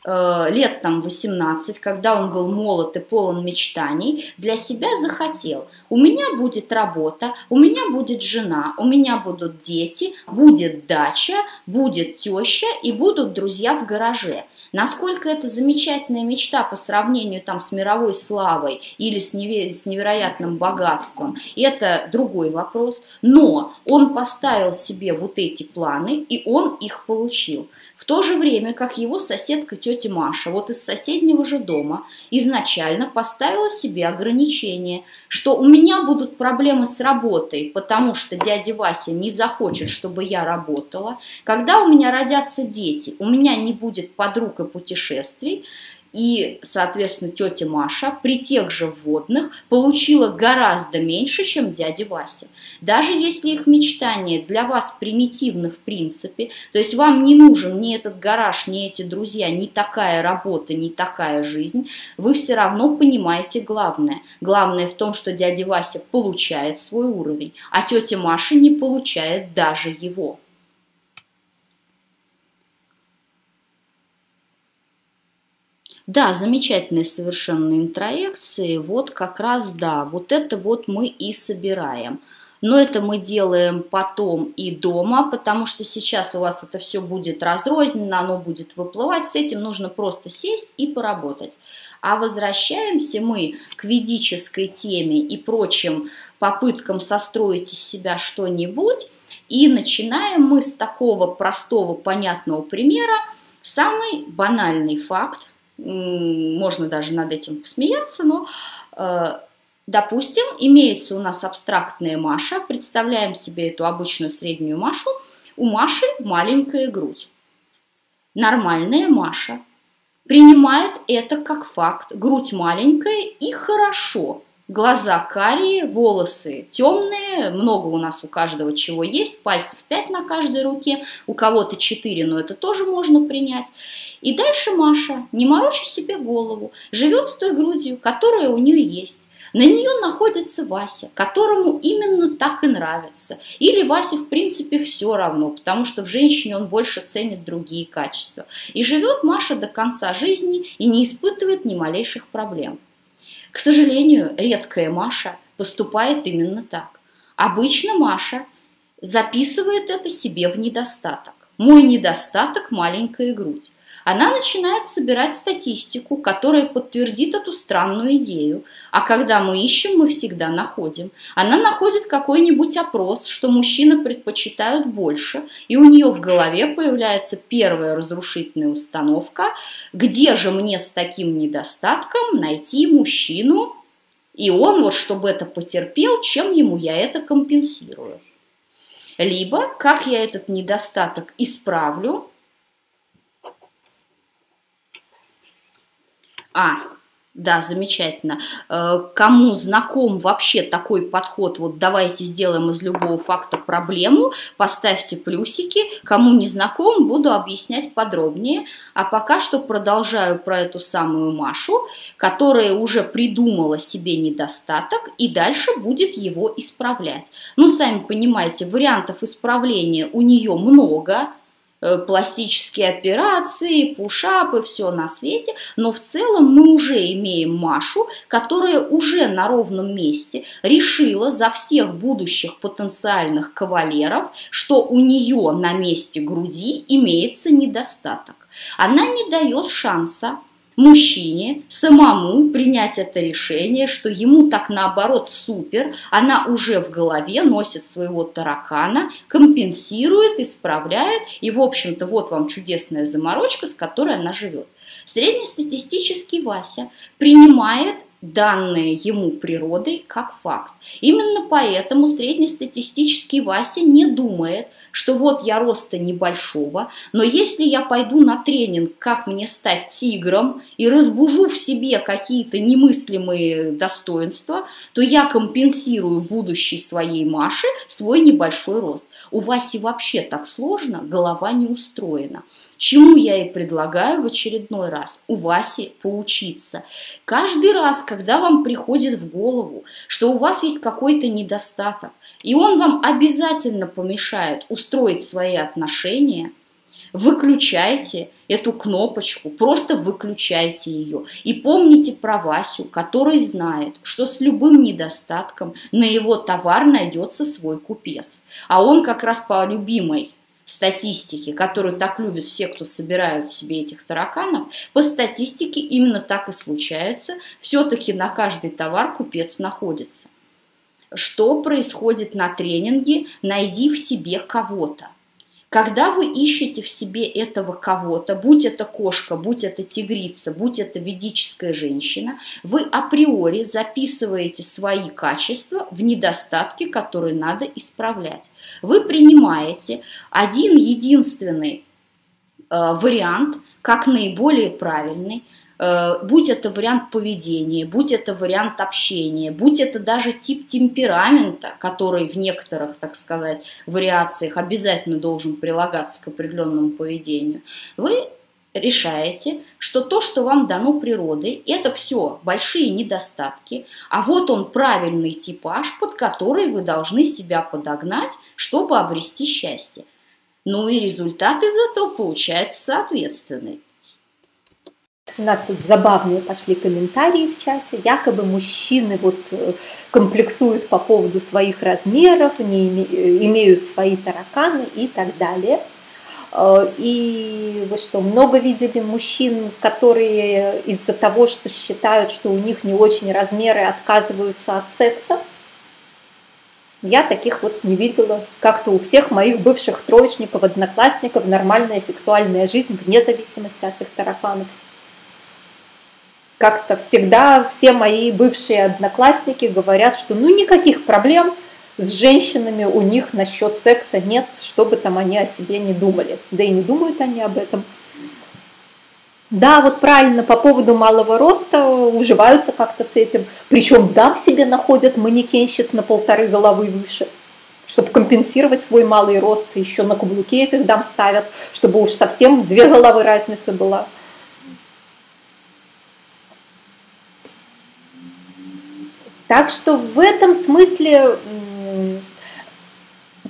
лет там 18, когда он был молод и полон мечтаний, для себя захотел. У меня будет работа, у меня будет жена, у меня будут дети, будет дача, будет теща и будут друзья в гараже. Насколько это замечательная мечта по сравнению там с мировой славой или с, неве- с невероятным богатством, это другой вопрос. Но он поставил себе вот эти планы, и он их получил. В то же время, как его соседка тетя Маша, вот из соседнего же дома, изначально поставила себе ограничение, что у меня будут проблемы с работой, потому что дядя Вася не захочет, чтобы я работала. Когда у меня родятся дети, у меня не будет подруг и путешествий, и, соответственно, тетя Маша при тех же вводных получила гораздо меньше, чем дядя Вася. Даже если их мечтания для вас примитивны в принципе, то есть вам не нужен ни этот гараж, ни эти друзья, ни такая работа, ни такая жизнь, вы все равно понимаете главное. Главное в том, что дядя Вася получает свой уровень, а тетя Маша не получает даже его. Да, замечательные совершенно интроекции. Вот как раз, да, вот это вот мы и собираем. Но это мы делаем потом и дома, потому что сейчас у вас это все будет разрозненно, оно будет выплывать. С этим нужно просто сесть и поработать. А возвращаемся мы к ведической теме и прочим попыткам состроить из себя что-нибудь. И начинаем мы с такого простого, понятного примера. Самый банальный факт, можно даже над этим посмеяться, но, э, допустим, имеется у нас абстрактная Маша, представляем себе эту обычную среднюю Машу, у Маши маленькая грудь. Нормальная Маша принимает это как факт, грудь маленькая и хорошо – Глаза карие, волосы темные, много у нас у каждого чего есть, пальцев 5 на каждой руке, у кого-то 4, но это тоже можно принять. И дальше Маша, не морочи себе голову, живет с той грудью, которая у нее есть. На нее находится Вася, которому именно так и нравится. Или Васе, в принципе, все равно, потому что в женщине он больше ценит другие качества. И живет Маша до конца жизни и не испытывает ни малейших проблем. К сожалению, редкая Маша поступает именно так. Обычно Маша записывает это себе в недостаток. Мой недостаток – маленькая грудь она начинает собирать статистику, которая подтвердит эту странную идею. А когда мы ищем, мы всегда находим. Она находит какой-нибудь опрос, что мужчины предпочитают больше, и у нее в голове появляется первая разрушительная установка, где же мне с таким недостатком найти мужчину, и он вот, чтобы это потерпел, чем ему я это компенсирую. Либо, как я этот недостаток исправлю, А, да, замечательно. Э, кому знаком вообще такой подход, вот давайте сделаем из любого факта проблему, поставьте плюсики. Кому не знаком, буду объяснять подробнее. А пока что продолжаю про эту самую Машу, которая уже придумала себе недостаток и дальше будет его исправлять. Ну, сами понимаете, вариантов исправления у нее много, пластические операции, пушапы, все на свете, но в целом мы уже имеем Машу, которая уже на ровном месте решила за всех будущих потенциальных кавалеров, что у нее на месте груди имеется недостаток. Она не дает шанса мужчине самому принять это решение, что ему так наоборот супер, она уже в голове носит своего таракана, компенсирует, исправляет, и в общем-то вот вам чудесная заморочка, с которой она живет. Среднестатистический Вася принимает данные ему природой как факт. Именно поэтому среднестатистический Вася не думает, что вот я роста небольшого, но если я пойду на тренинг, как мне стать тигром и разбужу в себе какие-то немыслимые достоинства, то я компенсирую будущей своей Маше свой небольшой рост. У Васи вообще так сложно, голова не устроена. Чему я и предлагаю в очередной раз у Васи поучиться. Каждый раз, когда вам приходит в голову, что у вас есть какой-то недостаток, и он вам обязательно помешает устроить свои отношения, Выключайте эту кнопочку, просто выключайте ее. И помните про Васю, который знает, что с любым недостатком на его товар найдется свой купец. А он как раз по любимой статистике, которую так любят все, кто собирают себе этих тараканов, по статистике именно так и случается. Все-таки на каждый товар купец находится. Что происходит на тренинге «Найди в себе кого-то». Когда вы ищете в себе этого кого-то, будь это кошка, будь это тигрица, будь это ведическая женщина, вы априори записываете свои качества в недостатки, которые надо исправлять. Вы принимаете один единственный э, вариант как наиболее правильный, будь это вариант поведения, будь это вариант общения, будь это даже тип темперамента, который в некоторых, так сказать, вариациях обязательно должен прилагаться к определенному поведению, вы решаете, что то, что вам дано природой, это все большие недостатки, а вот он правильный типаж, под который вы должны себя подогнать, чтобы обрести счастье. Ну и результат из этого получается соответственный. У нас тут забавные пошли комментарии в чате. Якобы мужчины вот э, комплексуют по поводу своих размеров, не имеют свои тараканы и так далее. Э, и вы что, много видели мужчин, которые из-за того, что считают, что у них не очень размеры, отказываются от секса? Я таких вот не видела. Как-то у всех моих бывших троечников, одноклассников нормальная сексуальная жизнь вне зависимости от их тараканов как-то всегда все мои бывшие одноклассники говорят, что ну никаких проблем с женщинами у них насчет секса нет, что бы там они о себе не думали. Да и не думают они об этом. Да, вот правильно, по поводу малого роста уживаются как-то с этим. Причем дам себе находят манекенщиц на полторы головы выше, чтобы компенсировать свой малый рост. Еще на каблуке этих дам ставят, чтобы уж совсем две головы разницы была. Так что в этом смысле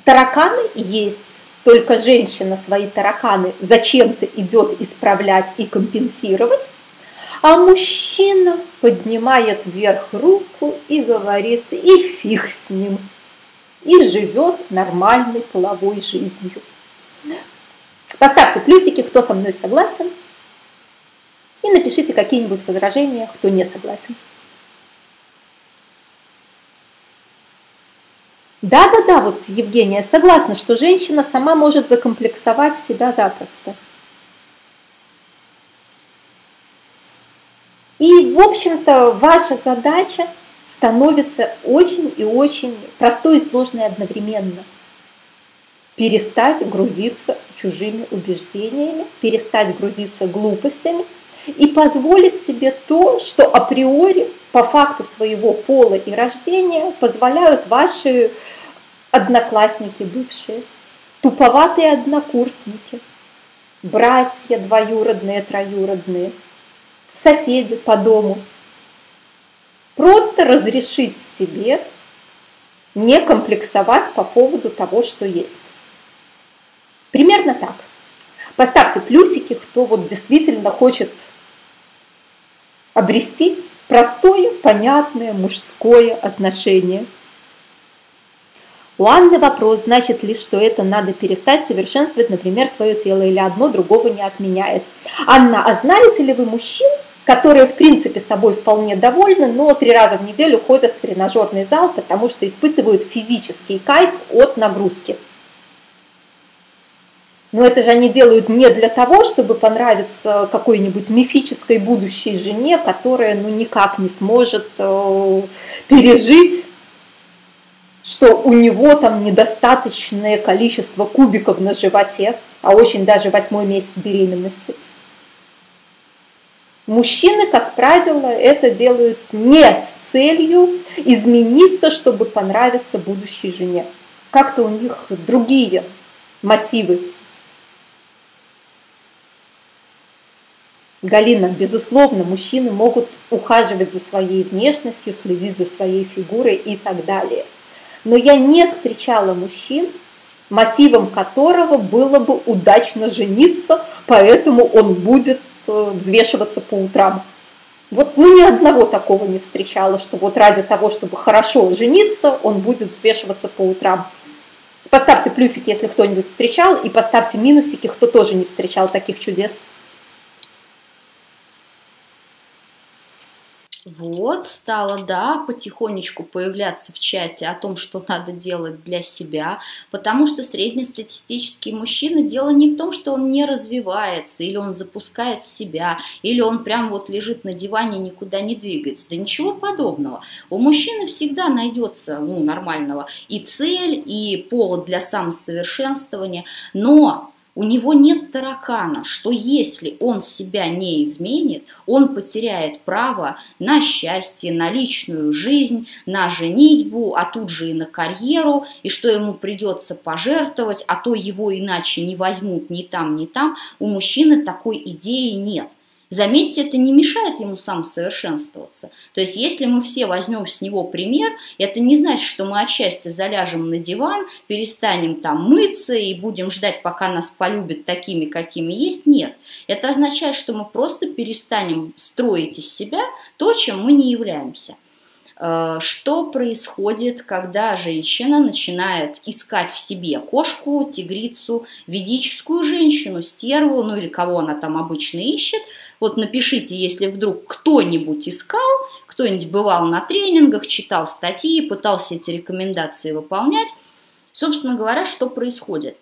тараканы есть, только женщина свои тараканы зачем-то идет исправлять и компенсировать, а мужчина поднимает вверх руку и говорит, и фиг с ним, и живет нормальной половой жизнью. Поставьте плюсики, кто со мной согласен, и напишите какие-нибудь возражения, кто не согласен. Да-да-да, вот Евгения, согласна, что женщина сама может закомплексовать себя запросто. И, в общем-то, ваша задача становится очень и очень простой и сложной одновременно. Перестать грузиться чужими убеждениями, перестать грузиться глупостями и позволить себе то, что априори по факту своего пола и рождения позволяют ваши одноклассники бывшие, туповатые однокурсники, братья двоюродные, троюродные, соседи по дому. Просто разрешить себе не комплексовать по поводу того, что есть. Примерно так. Поставьте плюсики, кто вот действительно хочет обрести простое, понятное мужское отношение – у Анны вопрос, значит ли, что это надо перестать совершенствовать, например, свое тело, или одно другого не отменяет. Анна, а знаете ли вы мужчин, которые, в принципе, собой вполне довольны, но три раза в неделю ходят в тренажерный зал, потому что испытывают физический кайф от нагрузки? Но это же они делают не для того, чтобы понравиться какой-нибудь мифической будущей жене, которая ну никак не сможет э, пережить что у него там недостаточное количество кубиков на животе, а очень даже восьмой месяц беременности. Мужчины, как правило, это делают не с целью измениться, чтобы понравиться будущей жене. Как-то у них другие мотивы. Галина, безусловно, мужчины могут ухаживать за своей внешностью, следить за своей фигурой и так далее. Но я не встречала мужчин, мотивом которого было бы удачно жениться, поэтому он будет э, взвешиваться по утрам. Вот ну, ни одного такого не встречала, что вот ради того, чтобы хорошо жениться, он будет взвешиваться по утрам. Поставьте плюсики, если кто-нибудь встречал, и поставьте минусики, кто тоже не встречал таких чудес. Вот, стало, да, потихонечку появляться в чате о том, что <laughs> надо делать для себя, потому что среднестатистический мужчина, дело не в том, что он не развивается, или он запускает себя, или он прям вот лежит на диване, никуда не двигается. Да ничего подобного. У мужчины всегда найдется, ну, нормального и цель, и повод для самосовершенствования, но у него нет таракана, что если он себя не изменит, он потеряет право на счастье, на личную жизнь, на женитьбу, а тут же и на карьеру, и что ему придется пожертвовать, а то его иначе не возьмут ни там, ни там. У мужчины такой идеи нет. Заметьте, это не мешает ему самосовершенствоваться. То есть, если мы все возьмем с него пример, это не значит, что мы отчасти заляжем на диван, перестанем там мыться и будем ждать, пока нас полюбят такими, какими есть. Нет. Это означает, что мы просто перестанем строить из себя то, чем мы не являемся. Э, что происходит, когда женщина начинает искать в себе кошку, тигрицу, ведическую женщину, стерву, ну или кого она там обычно ищет – вот напишите, если вдруг кто-нибудь искал, кто-нибудь бывал на тренингах, читал статьи, пытался эти рекомендации выполнять. Собственно говоря, что происходит?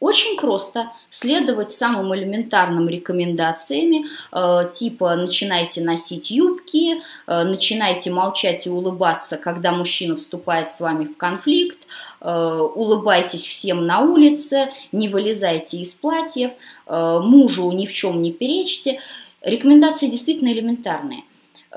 Очень просто следовать самым элементарным рекомендациями, э, типа начинайте носить юбки, э, начинайте молчать и улыбаться, когда мужчина вступает с вами в конфликт, э, улыбайтесь всем на улице, не вылезайте из платьев, мужу ни в чем не перечьте. Рекомендации действительно элементарные.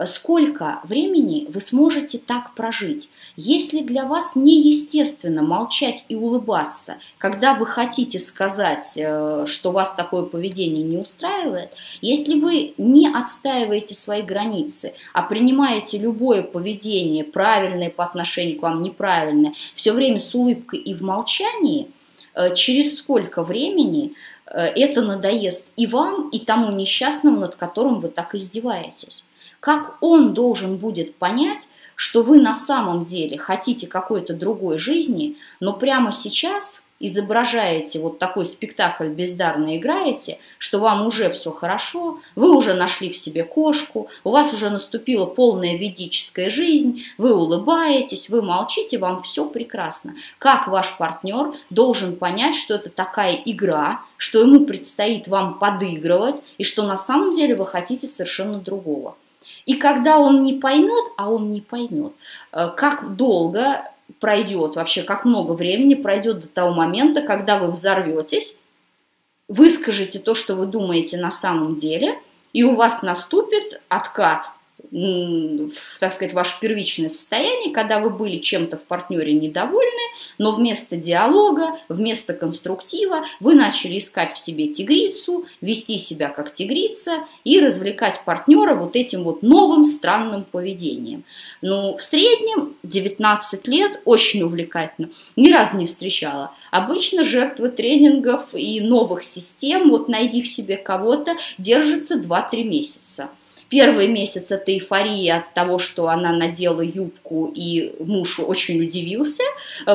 Сколько времени вы сможете так прожить? Если для вас неестественно молчать и улыбаться, когда вы хотите сказать, э, что вас такое поведение не устраивает, если вы не отстаиваете свои границы, а принимаете любое поведение, правильное по отношению к вам, неправильное, все время с улыбкой и в молчании, э, через сколько времени э, это надоест и вам, и тому несчастному, над которым вы так издеваетесь как он должен будет понять, что вы на самом деле хотите какой-то другой жизни, но прямо сейчас изображаете вот такой спектакль, бездарно играете, что вам уже все хорошо, вы уже нашли в себе кошку, у вас уже наступила полная ведическая жизнь, вы улыбаетесь, вы молчите, вам все прекрасно. Как ваш партнер должен понять, что это такая игра, что ему предстоит вам подыгрывать, и что на самом деле вы хотите совершенно другого. И когда он не поймет, а он не поймет, э, как долго пройдет, вообще как много времени пройдет до того момента, когда вы взорветесь, выскажете то, что вы думаете на самом деле, и у вас наступит откат так сказать, ваше первичное состояние, когда вы были чем-то в партнере недовольны, но вместо диалога, вместо конструктива вы начали искать в себе тигрицу, вести себя как тигрица и развлекать партнера вот этим вот новым странным поведением. Ну, в среднем 19 лет очень увлекательно, ни разу не встречала. Обычно жертвы тренингов и новых систем, вот найди в себе кого-то, держатся 2-3 месяца. Первый месяц это эйфория от того, что она надела юбку, и муж очень удивился.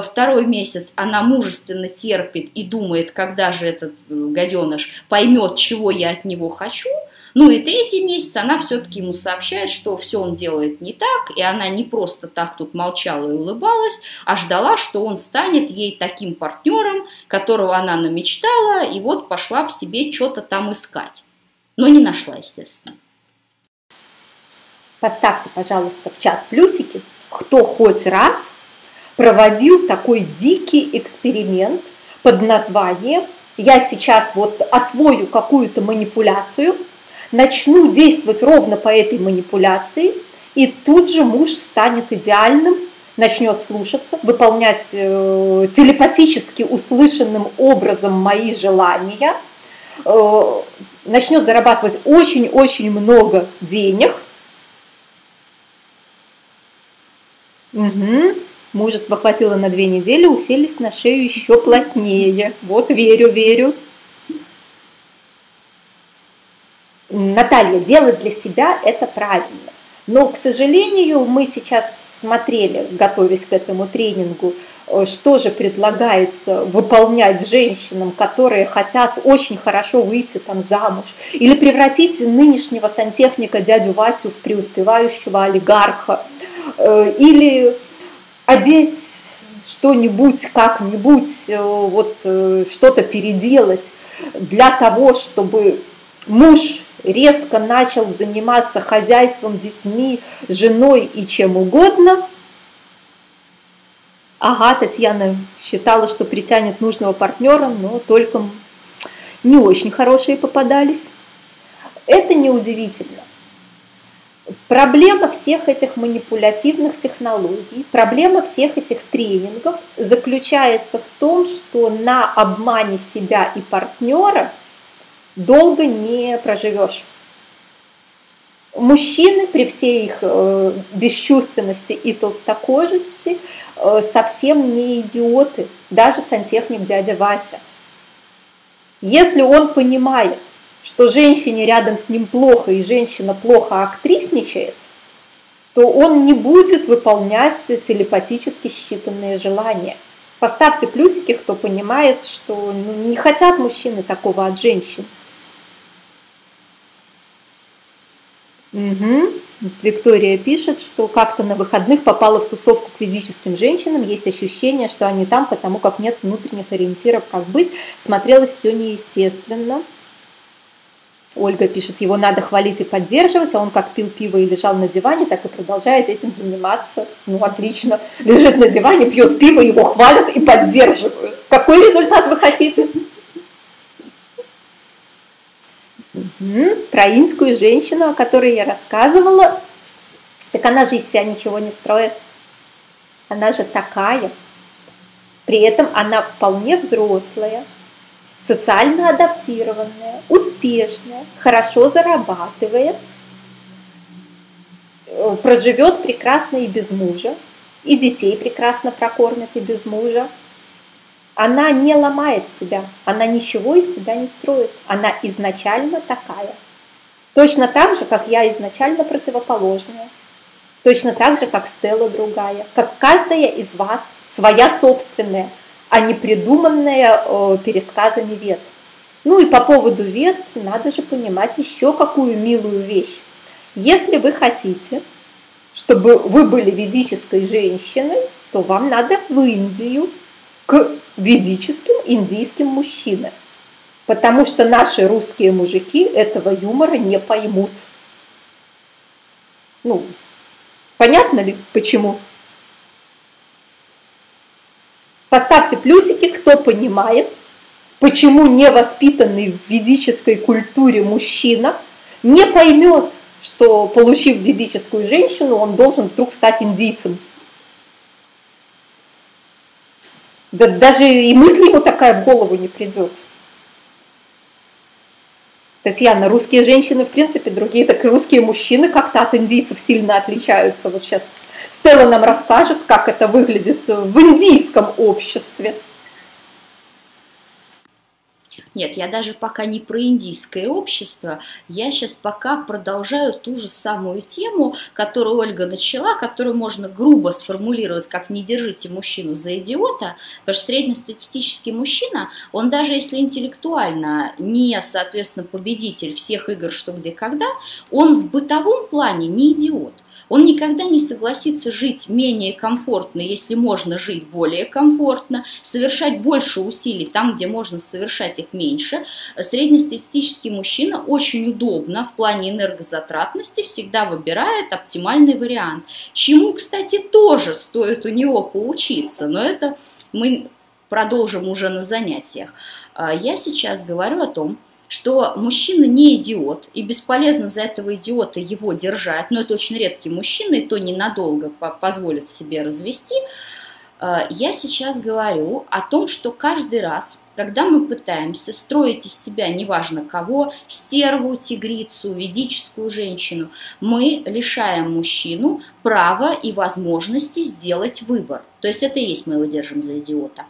Второй месяц она мужественно терпит и думает, когда же этот э, гаденыш поймет, чего я от него хочу. Ну и третий месяц она все-таки ему сообщает, что все он делает не так, и она не просто так тут молчала и улыбалась, а ждала, что он станет ей таким партнером, которого она намечтала, и вот пошла в себе что-то там искать. Но не нашла, естественно. Поставьте, пожалуйста, в чат плюсики, кто хоть раз проводил такой дикий эксперимент под названием «Я сейчас вот освою какую-то манипуляцию, начну действовать ровно по этой манипуляции, и тут же муж станет идеальным, начнет слушаться, выполнять э, телепатически услышанным образом мои желания, э, начнет зарабатывать очень-очень много денег – Угу. Мужество хватило на две недели, уселись на шею еще плотнее. Вот верю, верю. Наталья, делать для себя это правильно. Но, к сожалению, мы сейчас смотрели, готовясь к этому тренингу, э, что же предлагается выполнять женщинам, которые хотят очень хорошо выйти там замуж, или превратить нынешнего сантехника дядю Васю в преуспевающего олигарха, или одеть что-нибудь, как-нибудь, э, вот что-то переделать для того, чтобы муж резко начал заниматься хозяйством, детьми, женой и чем угодно. Ага, Татьяна считала, что притянет нужного партнера, но только не очень хорошие попадались. Это неудивительно. Проблема всех этих манипулятивных технологий, проблема всех этих тренингов заключается в том, что на обмане себя и партнера – долго не проживешь. Мужчины при всей их э, бесчувственности и толстокожести э, совсем не идиоты, даже сантехник дядя Вася. Если он понимает, что женщине рядом с ним плохо и женщина плохо актрисничает, то он не будет выполнять телепатически считанные желания. Поставьте плюсики, кто понимает, что ну, не хотят мужчины такого от женщин. Угу. Виктория пишет, что как-то на выходных попала в тусовку к физическим женщинам. Есть ощущение, что они там, потому как нет внутренних ориентиров, как быть. Смотрелось все неестественно. Ольга пишет, его надо хвалить и поддерживать, а он как пил пиво и лежал на диване, так и продолжает этим заниматься. Ну, отлично. Лежит на диване, пьет пиво, его хвалят и поддерживают. Какой результат вы хотите? Угу. Про инскую женщину, о которой я рассказывала, так она же из себя ничего не строит. Она же такая. При этом она вполне взрослая, социально адаптированная, успешная, хорошо зарабатывает, э, проживет прекрасно и без мужа, и детей прекрасно прокормит и без мужа, она не ломает себя, она ничего из себя не строит, она изначально такая. Точно так же, как я изначально противоположная, точно так же, как Стелла другая, как каждая из вас своя собственная, а не придуманная э, пересказами вет. Ну и по поводу вет надо же понимать еще какую милую вещь. Если вы хотите, чтобы вы были ведической женщиной, то вам надо в Индию к ведическим индийским мужчинам. Потому что наши русские мужики этого юмора не поймут. Ну, понятно ли почему? Поставьте плюсики, кто понимает, почему невоспитанный в ведической культуре мужчина не поймет, что получив ведическую женщину, он должен вдруг стать индийцем. Да даже и мысли ему такая в голову не придет. Татьяна, русские женщины, в принципе, другие, так и русские мужчины как-то от индийцев сильно отличаются. Вот сейчас Стелла нам расскажет, как это выглядит в индийском обществе. Нет, я даже пока не про индийское общество, я сейчас пока продолжаю ту же самую тему, которую Ольга начала, которую можно грубо сформулировать как «не держите мужчину за идиота», потому что среднестатистический мужчина, он даже если интеллектуально не, соответственно, победитель всех игр «что, где, когда», он в бытовом плане не идиот. Он никогда не согласится жить менее комфортно, если можно жить более комфортно, совершать больше усилий там, где можно совершать их меньше. Среднестатистический мужчина очень удобно в плане энергозатратности всегда выбирает оптимальный вариант, чему, кстати, тоже стоит у него поучиться, но это мы продолжим уже на занятиях. А я сейчас говорю о том, что мужчина не идиот, и бесполезно за этого идиота его держать, но это очень редкий мужчина, и то ненадолго позволит себе развести, Э, я сейчас говорю о том, что каждый раз, когда мы пытаемся строить из себя неважно кого, стерву, тигрицу, ведическую женщину, мы лишаем мужчину права и возможности сделать выбор. То есть это и есть мы его держим за идиота.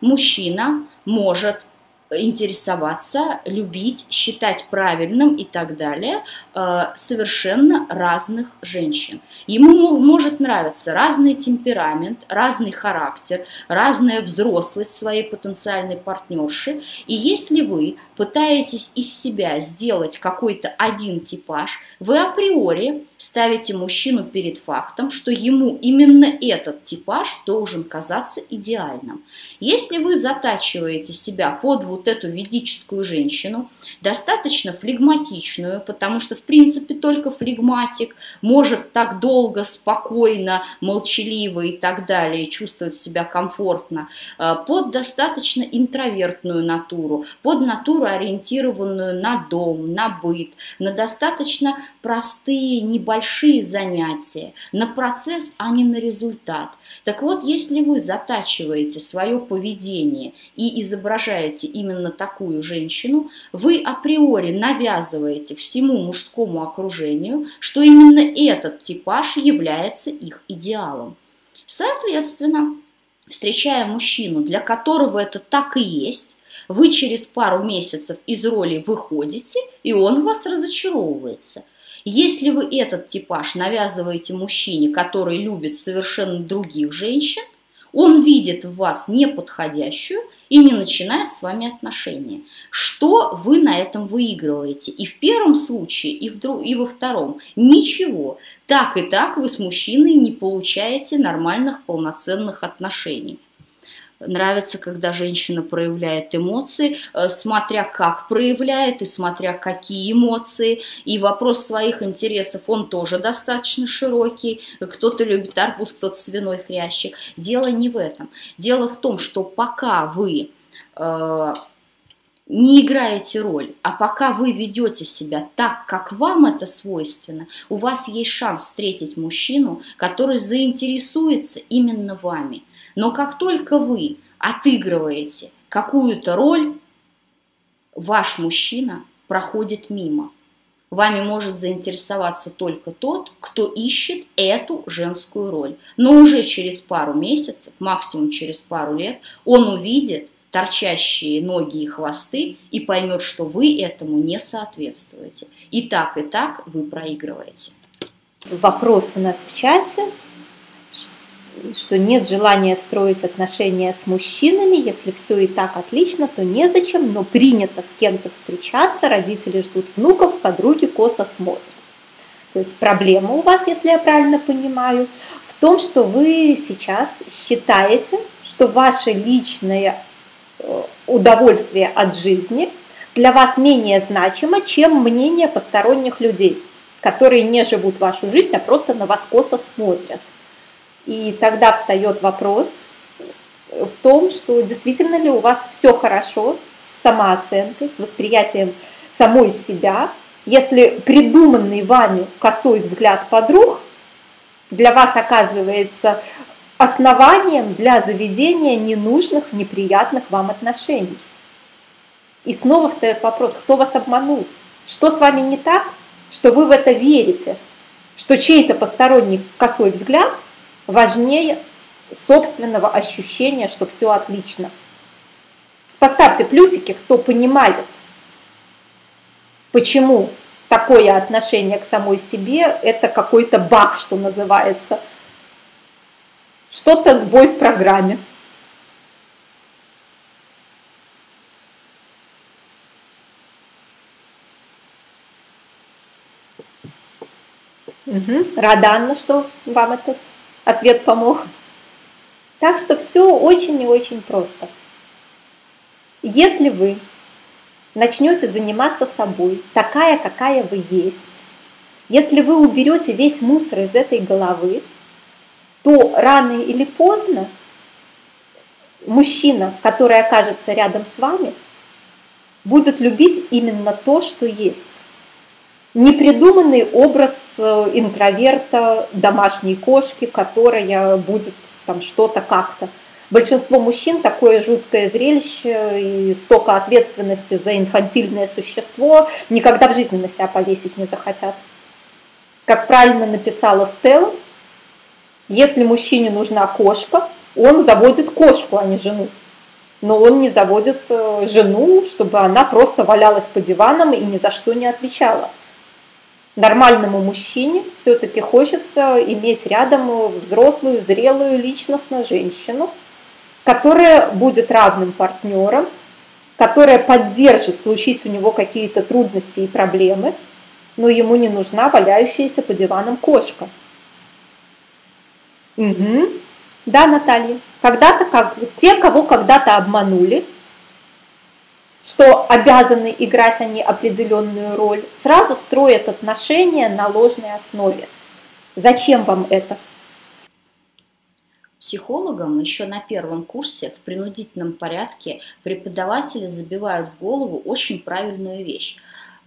Мужчина может интересоваться, любить, считать правильным и так далее э, совершенно разных женщин. Ему может нравиться разный темперамент, разный характер, разная взрослость своей потенциальной партнерши. И если вы пытаетесь из себя сделать какой-то один типаж, вы априори ставите мужчину перед фактом, что ему именно этот типаж должен казаться идеальным. Если вы затачиваете себя под вот эту ведическую женщину, достаточно флегматичную, потому что, в принципе, только флегматик может так долго, спокойно, молчаливо и так далее чувствовать себя комфортно, э, под достаточно интровертную натуру, под натуру ориентированную на дом, на быт, на достаточно простые, небольшие занятия, на процесс, а не на результат. Так вот, если вы затачиваете свое поведение и изображаете именно такую женщину, вы априори навязываете всему мужскому окружению, что именно этот типаж является их идеалом. Соответственно, встречая мужчину, для которого это так и есть, вы через пару месяцев из роли выходите, и он вас разочаровывается. Если вы этот типаж навязываете мужчине, который любит совершенно других женщин, он видит в вас неподходящую и не начинает с вами отношения. Что вы на этом выигрываете? И в первом случае, и, в друг, и во втором. Ничего. Так и так вы с мужчиной не получаете нормальных полноценных отношений нравится, когда женщина проявляет эмоции, э, смотря как проявляет и смотря какие эмоции. И вопрос своих интересов, он тоже достаточно широкий. Кто-то любит арбуз, кто-то свиной хрящик. Дело не в этом. Дело в том, что пока вы э, не играете роль, а пока вы ведете себя так, как вам это свойственно, у вас есть шанс встретить мужчину, который заинтересуется именно вами – но как только вы отыгрываете какую-то роль, ваш мужчина проходит мимо. Вами может заинтересоваться только тот, кто ищет эту женскую роль. Но уже через пару месяцев, максимум через пару лет, он увидит торчащие ноги и хвосты и поймет, что вы этому не соответствуете. И так, и так вы проигрываете. Вопрос у нас в чате что нет желания строить отношения с мужчинами, если все и так отлично, то незачем, но принято с кем-то встречаться, родители ждут внуков, подруги косо смотрят. То есть проблема у вас, если я правильно понимаю, в том, что вы сейчас считаете, что ваше личное э, удовольствие от жизни для вас менее значимо, чем мнение посторонних людей, которые не живут вашу жизнь, а просто на вас косо смотрят. И тогда встает вопрос в том, что действительно ли у вас все хорошо с самооценкой, с восприятием самой себя, если придуманный вами косой взгляд подруг для вас оказывается основанием для заведения ненужных, неприятных вам отношений. И снова встает вопрос, кто вас обманул? Что с вами не так, что вы в это верите? Что чей-то посторонний косой взгляд – важнее собственного ощущения, что все отлично. Поставьте плюсики, кто понимает, почему такое отношение к самой себе – это какой-то баг, что называется. Что-то сбой в программе. Угу. Рада, Анна, что вам этот ответ помог. Так что все очень и очень просто. Если вы начнете заниматься собой, такая, какая вы есть, если вы уберете весь мусор из этой головы, то рано или поздно мужчина, который окажется рядом с вами, будет любить именно то, что есть непридуманный образ э, интроверта, домашней кошки, которая будет там что-то как-то. Большинство мужчин такое жуткое зрелище и столько ответственности за инфантильное существо никогда в жизни на себя повесить не захотят. Как правильно написала Стелла, если мужчине нужна кошка, он заводит кошку, а не жену. Но он не заводит э, жену, чтобы она просто валялась по диванам и ни за что не отвечала. Нормальному мужчине все-таки хочется иметь рядом взрослую, зрелую, личностную женщину, которая будет равным партнером, которая поддержит, случись у него какие-то трудности и проблемы, но ему не нужна валяющаяся по диванам кошка. Угу. Да, Наталья. Когда-то, как, те, кого когда-то обманули, что обязаны играть они определенную роль, сразу строят отношения на ложной основе. Зачем вам это? Психологам еще на первом курсе в принудительном порядке преподаватели забивают в голову очень правильную вещь.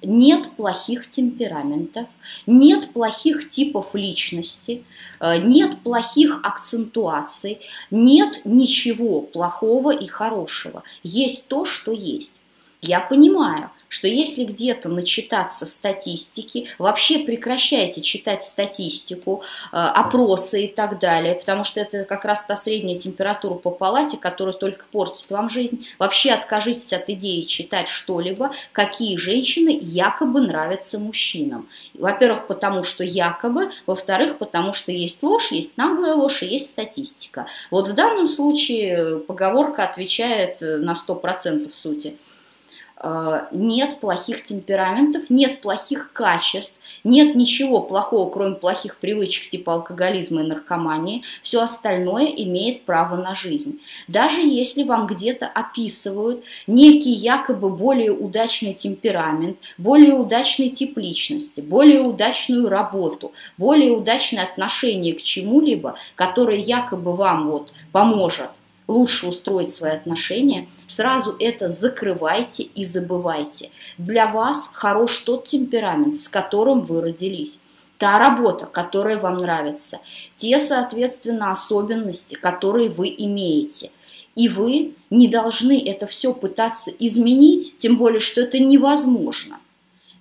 Нет плохих темпераментов, нет плохих типов личности, э, нет плохих акцентуаций, нет ничего плохого и хорошего. Есть то, что есть. Я понимаю, что если где-то начитаться статистики, вообще прекращайте читать статистику, э, опросы и так далее, потому что это как раз та средняя температура по палате, которая только портит вам жизнь. Вообще откажитесь от идеи читать что-либо, какие женщины якобы нравятся мужчинам. Во-первых, потому что якобы, во-вторых, потому что есть ложь, есть наглая ложь и есть статистика. Вот в данном случае поговорка отвечает э, на 100% сути. Э, нет плохих темпераментов, нет плохих качеств, нет ничего плохого, кроме плохих привычек типа алкоголизма и наркомании. Все остальное имеет право на жизнь. Даже если вам где-то описывают некий якобы более удачный темперамент, более удачный тип личности, более удачную работу, более удачное отношение к чему-либо, которое якобы вам вот поможет лучше устроить свои отношения, сразу это закрывайте и забывайте. Для вас хорош тот темперамент, с которым вы родились та работа, которая вам нравится, те, соответственно, особенности, которые вы имеете. И вы не должны это все пытаться изменить, тем более, что это невозможно.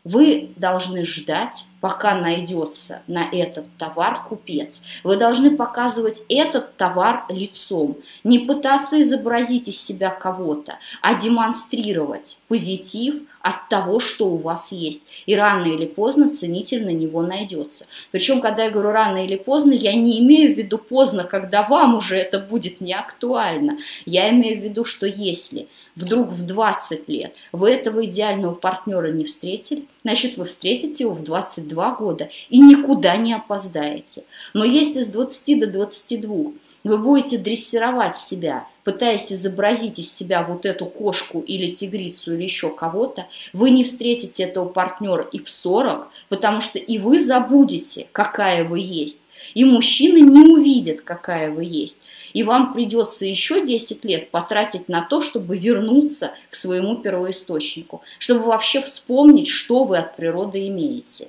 Вы должны ждать, пока найдется на этот товар купец. Вы должны показывать этот товар лицом, не пытаться изобразить из себя кого-то, а демонстрировать позитив от того, что у вас есть. И рано или поздно ценитель на него найдется. Причем, когда я говорю рано или поздно, я не имею в виду поздно, когда вам уже это будет не актуально. Я имею в виду, что если вдруг в 20 лет вы этого идеального партнера не встретили, значит вы встретите его в 22 года и никуда не опоздаете. Но если с 20 до 22 вы будете дрессировать себя, пытаясь изобразить из себя вот эту кошку или тигрицу или еще кого-то, вы не встретите этого партнера и в 40, потому что и вы забудете, какая вы есть, и мужчина не увидит, какая вы есть и вам придется еще 10 лет потратить на то, чтобы вернуться к своему первоисточнику, чтобы вообще вспомнить, что вы от природы имеете.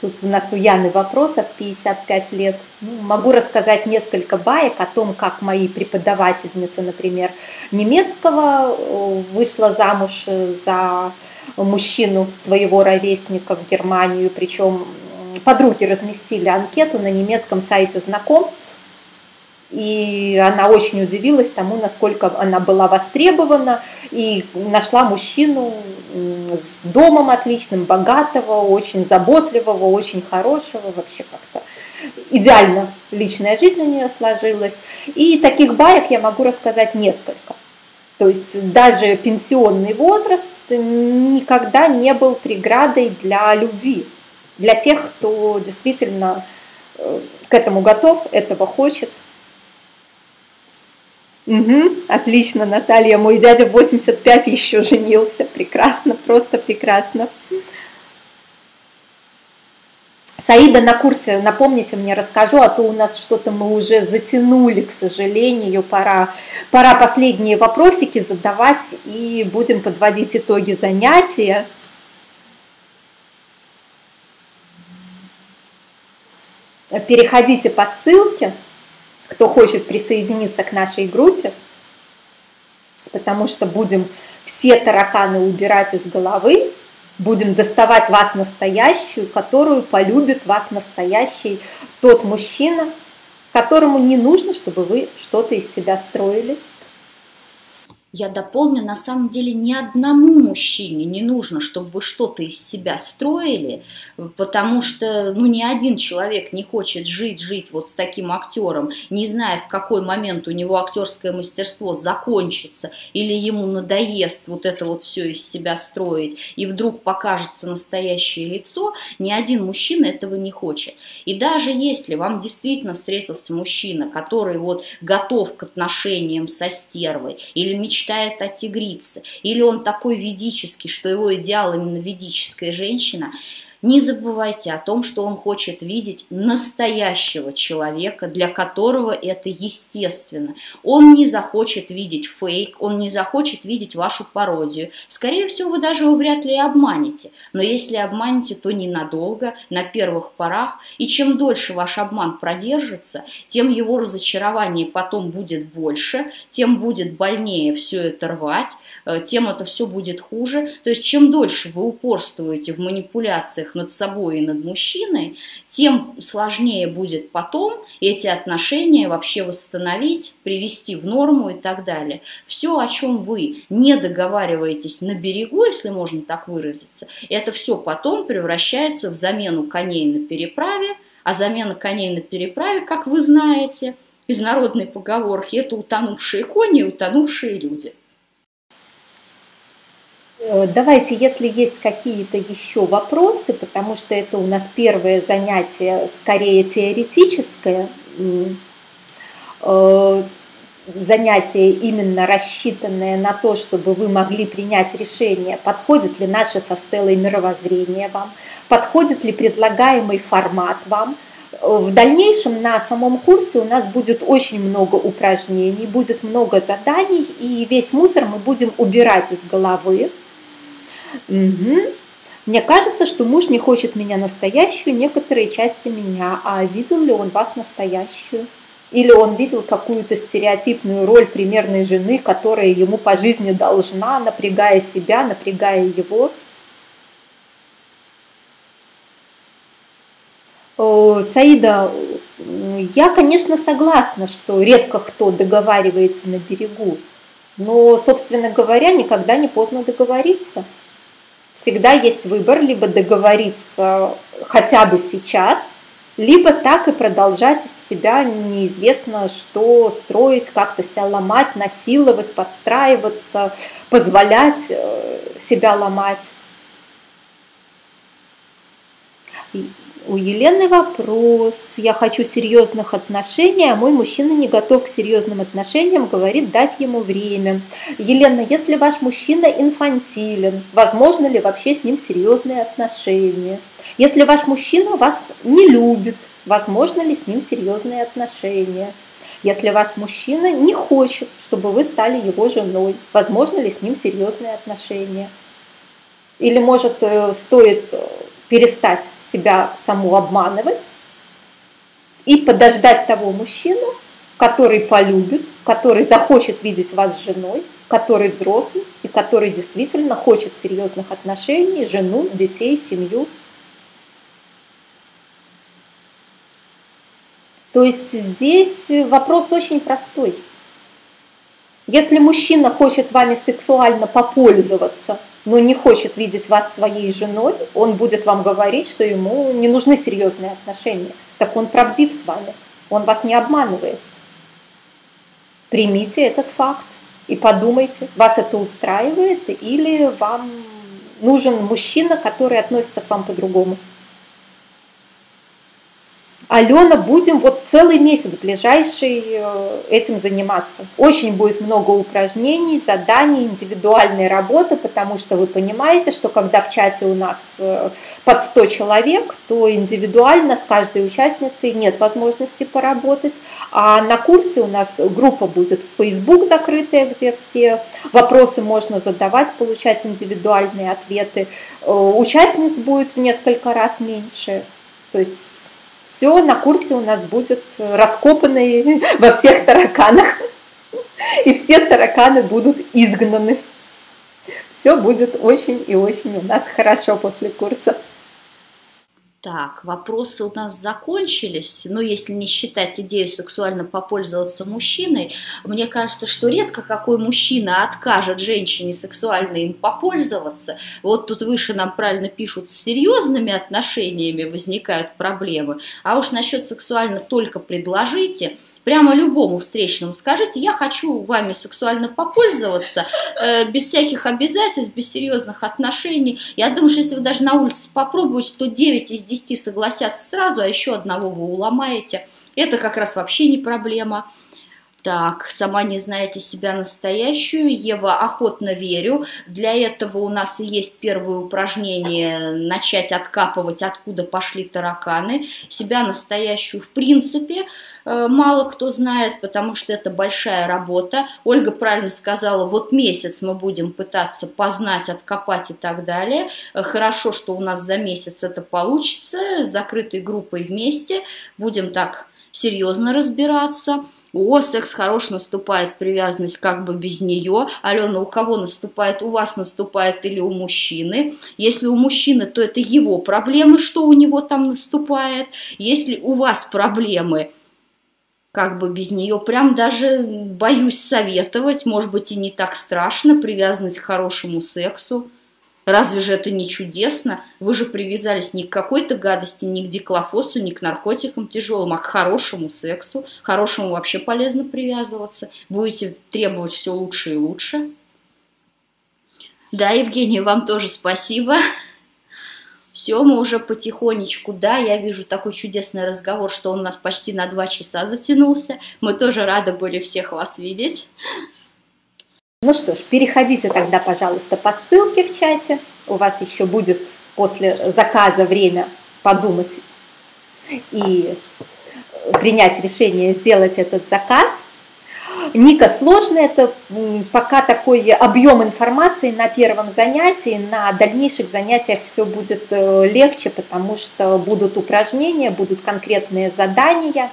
Тут у нас у Яны вопросов 55 лет. Ну, могу рассказать несколько баек о том, как мои преподавательницы, например, немецкого э, вышла замуж за мужчину своего ровесника в Германию, причем подруги разместили анкету на немецком сайте знакомств, и она очень удивилась тому, насколько она была востребована, и нашла мужчину с домом отличным, богатого, очень заботливого, очень хорошего, вообще как-то идеально личная жизнь у нее сложилась. И таких баек я могу рассказать несколько. То есть даже пенсионный возраст никогда не был преградой для любви, для тех, кто действительно э, к этому готов, этого хочет – Угу, отлично, Наталья. Мой дядя в 85 еще женился. Прекрасно, просто прекрасно. Саида на курсе, напомните мне, расскажу, а то у нас что-то мы уже затянули, к сожалению, пора, пора последние вопросики задавать и будем подводить итоги занятия. Переходите по ссылке, кто хочет присоединиться к нашей группе, потому что будем все тараканы убирать из головы, будем доставать вас настоящую, которую полюбит вас настоящий тот мужчина, которому не нужно, чтобы вы что-то из себя строили, я дополню, на самом деле ни одному мужчине не нужно, чтобы вы что-то из себя строили, потому что ну, ни один человек не хочет жить, жить вот с таким актером, не зная, в какой момент у него актерское мастерство закончится, или ему надоест вот это вот все из себя строить, и вдруг покажется настоящее лицо, ни один мужчина этого не хочет. И даже если вам действительно встретился мужчина, который вот готов к отношениям со стервой, или мечтает мечтает о тигрице, или он такой ведический, что его идеал именно ведическая женщина, не забывайте о том, что он хочет видеть настоящего человека, для которого это естественно. Он не захочет видеть фейк, он не захочет видеть вашу пародию. Скорее всего, вы даже его вряд ли обманете. Но если обманете, то ненадолго, на первых порах. И чем дольше ваш обман продержится, тем его разочарование потом будет больше, тем будет больнее все это рвать, э, тем это все будет хуже. То есть чем дольше вы упорствуете в манипуляциях над собой и над мужчиной, тем сложнее будет потом эти отношения вообще восстановить, привести в норму и так далее. Все, о чем вы не договариваетесь на берегу, если можно так выразиться, это все потом превращается в замену коней на переправе, а замена коней на переправе, как вы знаете, из народной поговорки, это утонувшие кони и утонувшие люди. Э, давайте, если есть какие-то еще вопросы, потому что это у нас первое занятие скорее теоретическое, э, занятие именно рассчитанное на то, чтобы вы могли принять решение, подходит ли наше со Стеллой мировоззрение вам, подходит ли предлагаемый формат вам. В дальнейшем на самом курсе у нас будет очень много упражнений, будет много заданий, и весь мусор мы будем убирать из головы. Угу. Мне кажется, что муж не хочет меня настоящую, некоторые части меня, а видел ли он вас настоящую? Или он видел какую-то стереотипную роль примерной жены, которая ему по жизни должна, напрягая себя, напрягая его? Саида, я, конечно, согласна, что редко кто договаривается на берегу, но, собственно говоря, никогда не поздно договориться всегда есть выбор, либо договориться хотя бы сейчас, либо так и продолжать из себя неизвестно что строить, как-то себя ломать, насиловать, подстраиваться, позволять э, себя ломать. У Елены вопрос. Я хочу серьезных отношений, а мой мужчина не готов к серьезным отношениям, говорит дать ему время. Елена, если ваш мужчина инфантилен, возможно ли вообще с ним серьезные отношения? Если ваш мужчина вас не любит, возможно ли с ним серьезные отношения? Если вас мужчина не хочет, чтобы вы стали его женой, возможно ли с ним серьезные отношения? Или может э, стоит э, перестать себя саму обманывать и подождать того мужчину, который полюбит, который захочет видеть вас женой, который взрослый и который действительно хочет серьезных отношений, жену, детей, семью. То есть здесь вопрос очень простой. Если мужчина хочет вами сексуально попользоваться – но не хочет видеть вас своей женой, он будет вам говорить, что ему не нужны серьезные отношения. Так он правдив с вами, он вас не обманывает. Примите этот факт и подумайте, вас это устраивает или вам нужен мужчина, который относится к вам по-другому. Алена, будем вот целый месяц ближайший э, этим заниматься. Очень будет много упражнений, заданий, индивидуальной работы, потому что вы понимаете, что когда в чате у нас э, под 100 человек, то индивидуально с каждой участницей нет возможности поработать. А на курсе у нас группа будет в Facebook закрытая, где все вопросы можно задавать, получать индивидуальные ответы. Э, участниц будет в несколько раз меньше. То есть Все на курсе у нас будет раскопаны <laughs> во всех тараканах. И все тараканы будут изгнаны. Все будет очень и очень у нас хорошо после курса. Так, вопросы у нас закончились, но если не считать идею сексуально попользоваться мужчиной, мне кажется, что редко какой мужчина откажет женщине сексуально им попользоваться. Вот тут выше нам правильно пишут, с серьезными отношениями возникают проблемы, а уж насчет сексуально только предложите – прямо любому встречному скажите, я хочу вами сексуально попользоваться, э, без всяких обязательств, без серьезных отношений. Я думаю, что если вы даже на улице попробуете, то 9 из 10 согласятся сразу, а еще одного вы уломаете. Это как раз вообще не проблема. Так, сама не знаете себя настоящую. Ева, охотно верю. Для этого у нас и есть первое упражнение начать откапывать, откуда пошли тараканы. Себя настоящую в принципе мало кто знает, потому что это большая работа. Ольга правильно сказала, вот месяц мы будем пытаться познать, откопать и так далее. Э, хорошо, что у нас за месяц это получится, с закрытой группой вместе. Будем так серьезно разбираться о, секс хорош, наступает привязанность как бы без нее. Алена, у кого наступает? У вас наступает или у мужчины? Если у мужчины, то это его проблемы, что у него там наступает. Если у вас проблемы, как бы без нее, прям даже боюсь советовать, может быть и не так страшно, привязанность к хорошему сексу. Разве же это не чудесно? Вы же привязались не к какой-то гадости, не к диклофосу, не к наркотикам тяжелым, а к хорошему сексу. Хорошему вообще полезно привязываться. Будете требовать все лучше и лучше. Да, Евгений, вам тоже спасибо. Все, мы уже потихонечку, да, я вижу такой чудесный разговор, что он у нас почти на два часа затянулся. Мы тоже рады были всех вас видеть. Ну что ж, переходите тогда, пожалуйста, по ссылке в чате. У вас еще будет после заказа время подумать и принять решение сделать этот заказ. Ника, сложно это пока такой объем информации на первом занятии, на дальнейших занятиях все будет э, легче, потому что будут упражнения, будут конкретные задания,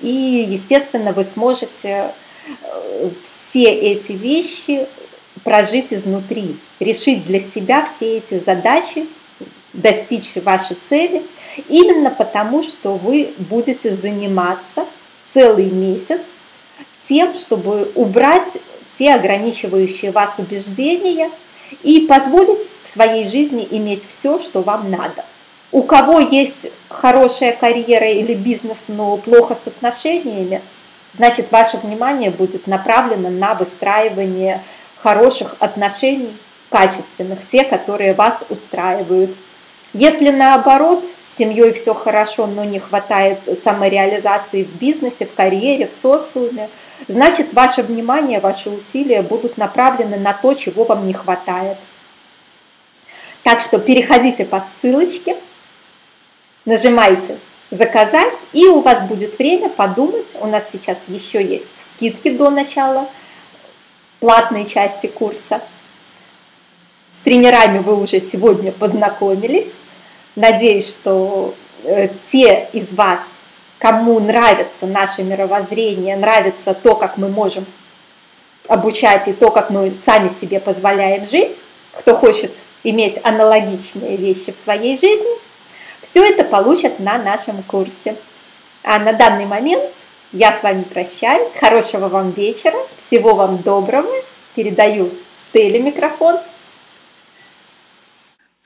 и, естественно, вы сможете э, все эти вещи прожить изнутри, решить для себя все эти задачи, достичь вашей цели, именно потому, что вы будете заниматься целый месяц тем, чтобы убрать все ограничивающие вас убеждения и позволить в своей жизни иметь все, что вам надо. У кого есть хорошая карьера или бизнес, но плохо с отношениями – значит ваше внимание будет направлено на выстраивание хороших отношений, качественных, те, которые вас устраивают. Если наоборот, с семьей все хорошо, но не хватает самореализации в бизнесе, в карьере, в социуме, значит ваше внимание, ваши усилия будут направлены на то, чего вам не хватает. Так что переходите по ссылочке, нажимайте заказать, и у вас будет время подумать. У нас сейчас еще есть скидки до начала платной части курса. С тренерами вы уже сегодня познакомились. Надеюсь, что э, те из вас, кому нравится наше мировоззрение, нравится то, как мы можем обучать и то, как мы сами себе позволяем жить, кто хочет иметь аналогичные вещи в своей жизни, все это получат на нашем курсе. А на данный момент я с вами прощаюсь. Хорошего вам вечера. Всего вам доброго. Передаю Стелле микрофон.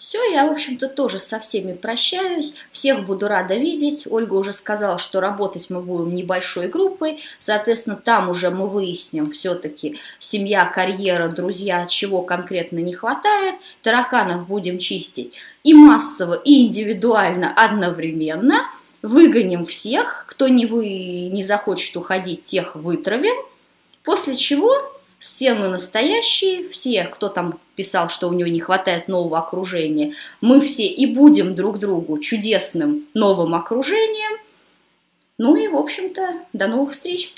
Все, я, в общем-то, тоже со всеми прощаюсь. Всех буду рада видеть. Ольга уже сказала, что работать мы будем небольшой группой. Соответственно, там уже мы выясним все-таки семья, карьера, друзья, чего конкретно не хватает. Тараканов будем чистить и массово, и индивидуально одновременно. Выгоним всех, кто не, вы, не захочет уходить, тех вытравим. После чего все мы настоящие, все, кто там писал, что у него не хватает нового окружения, мы все и будем друг другу чудесным новым окружением. Ну и, в общем-то, до новых встреч!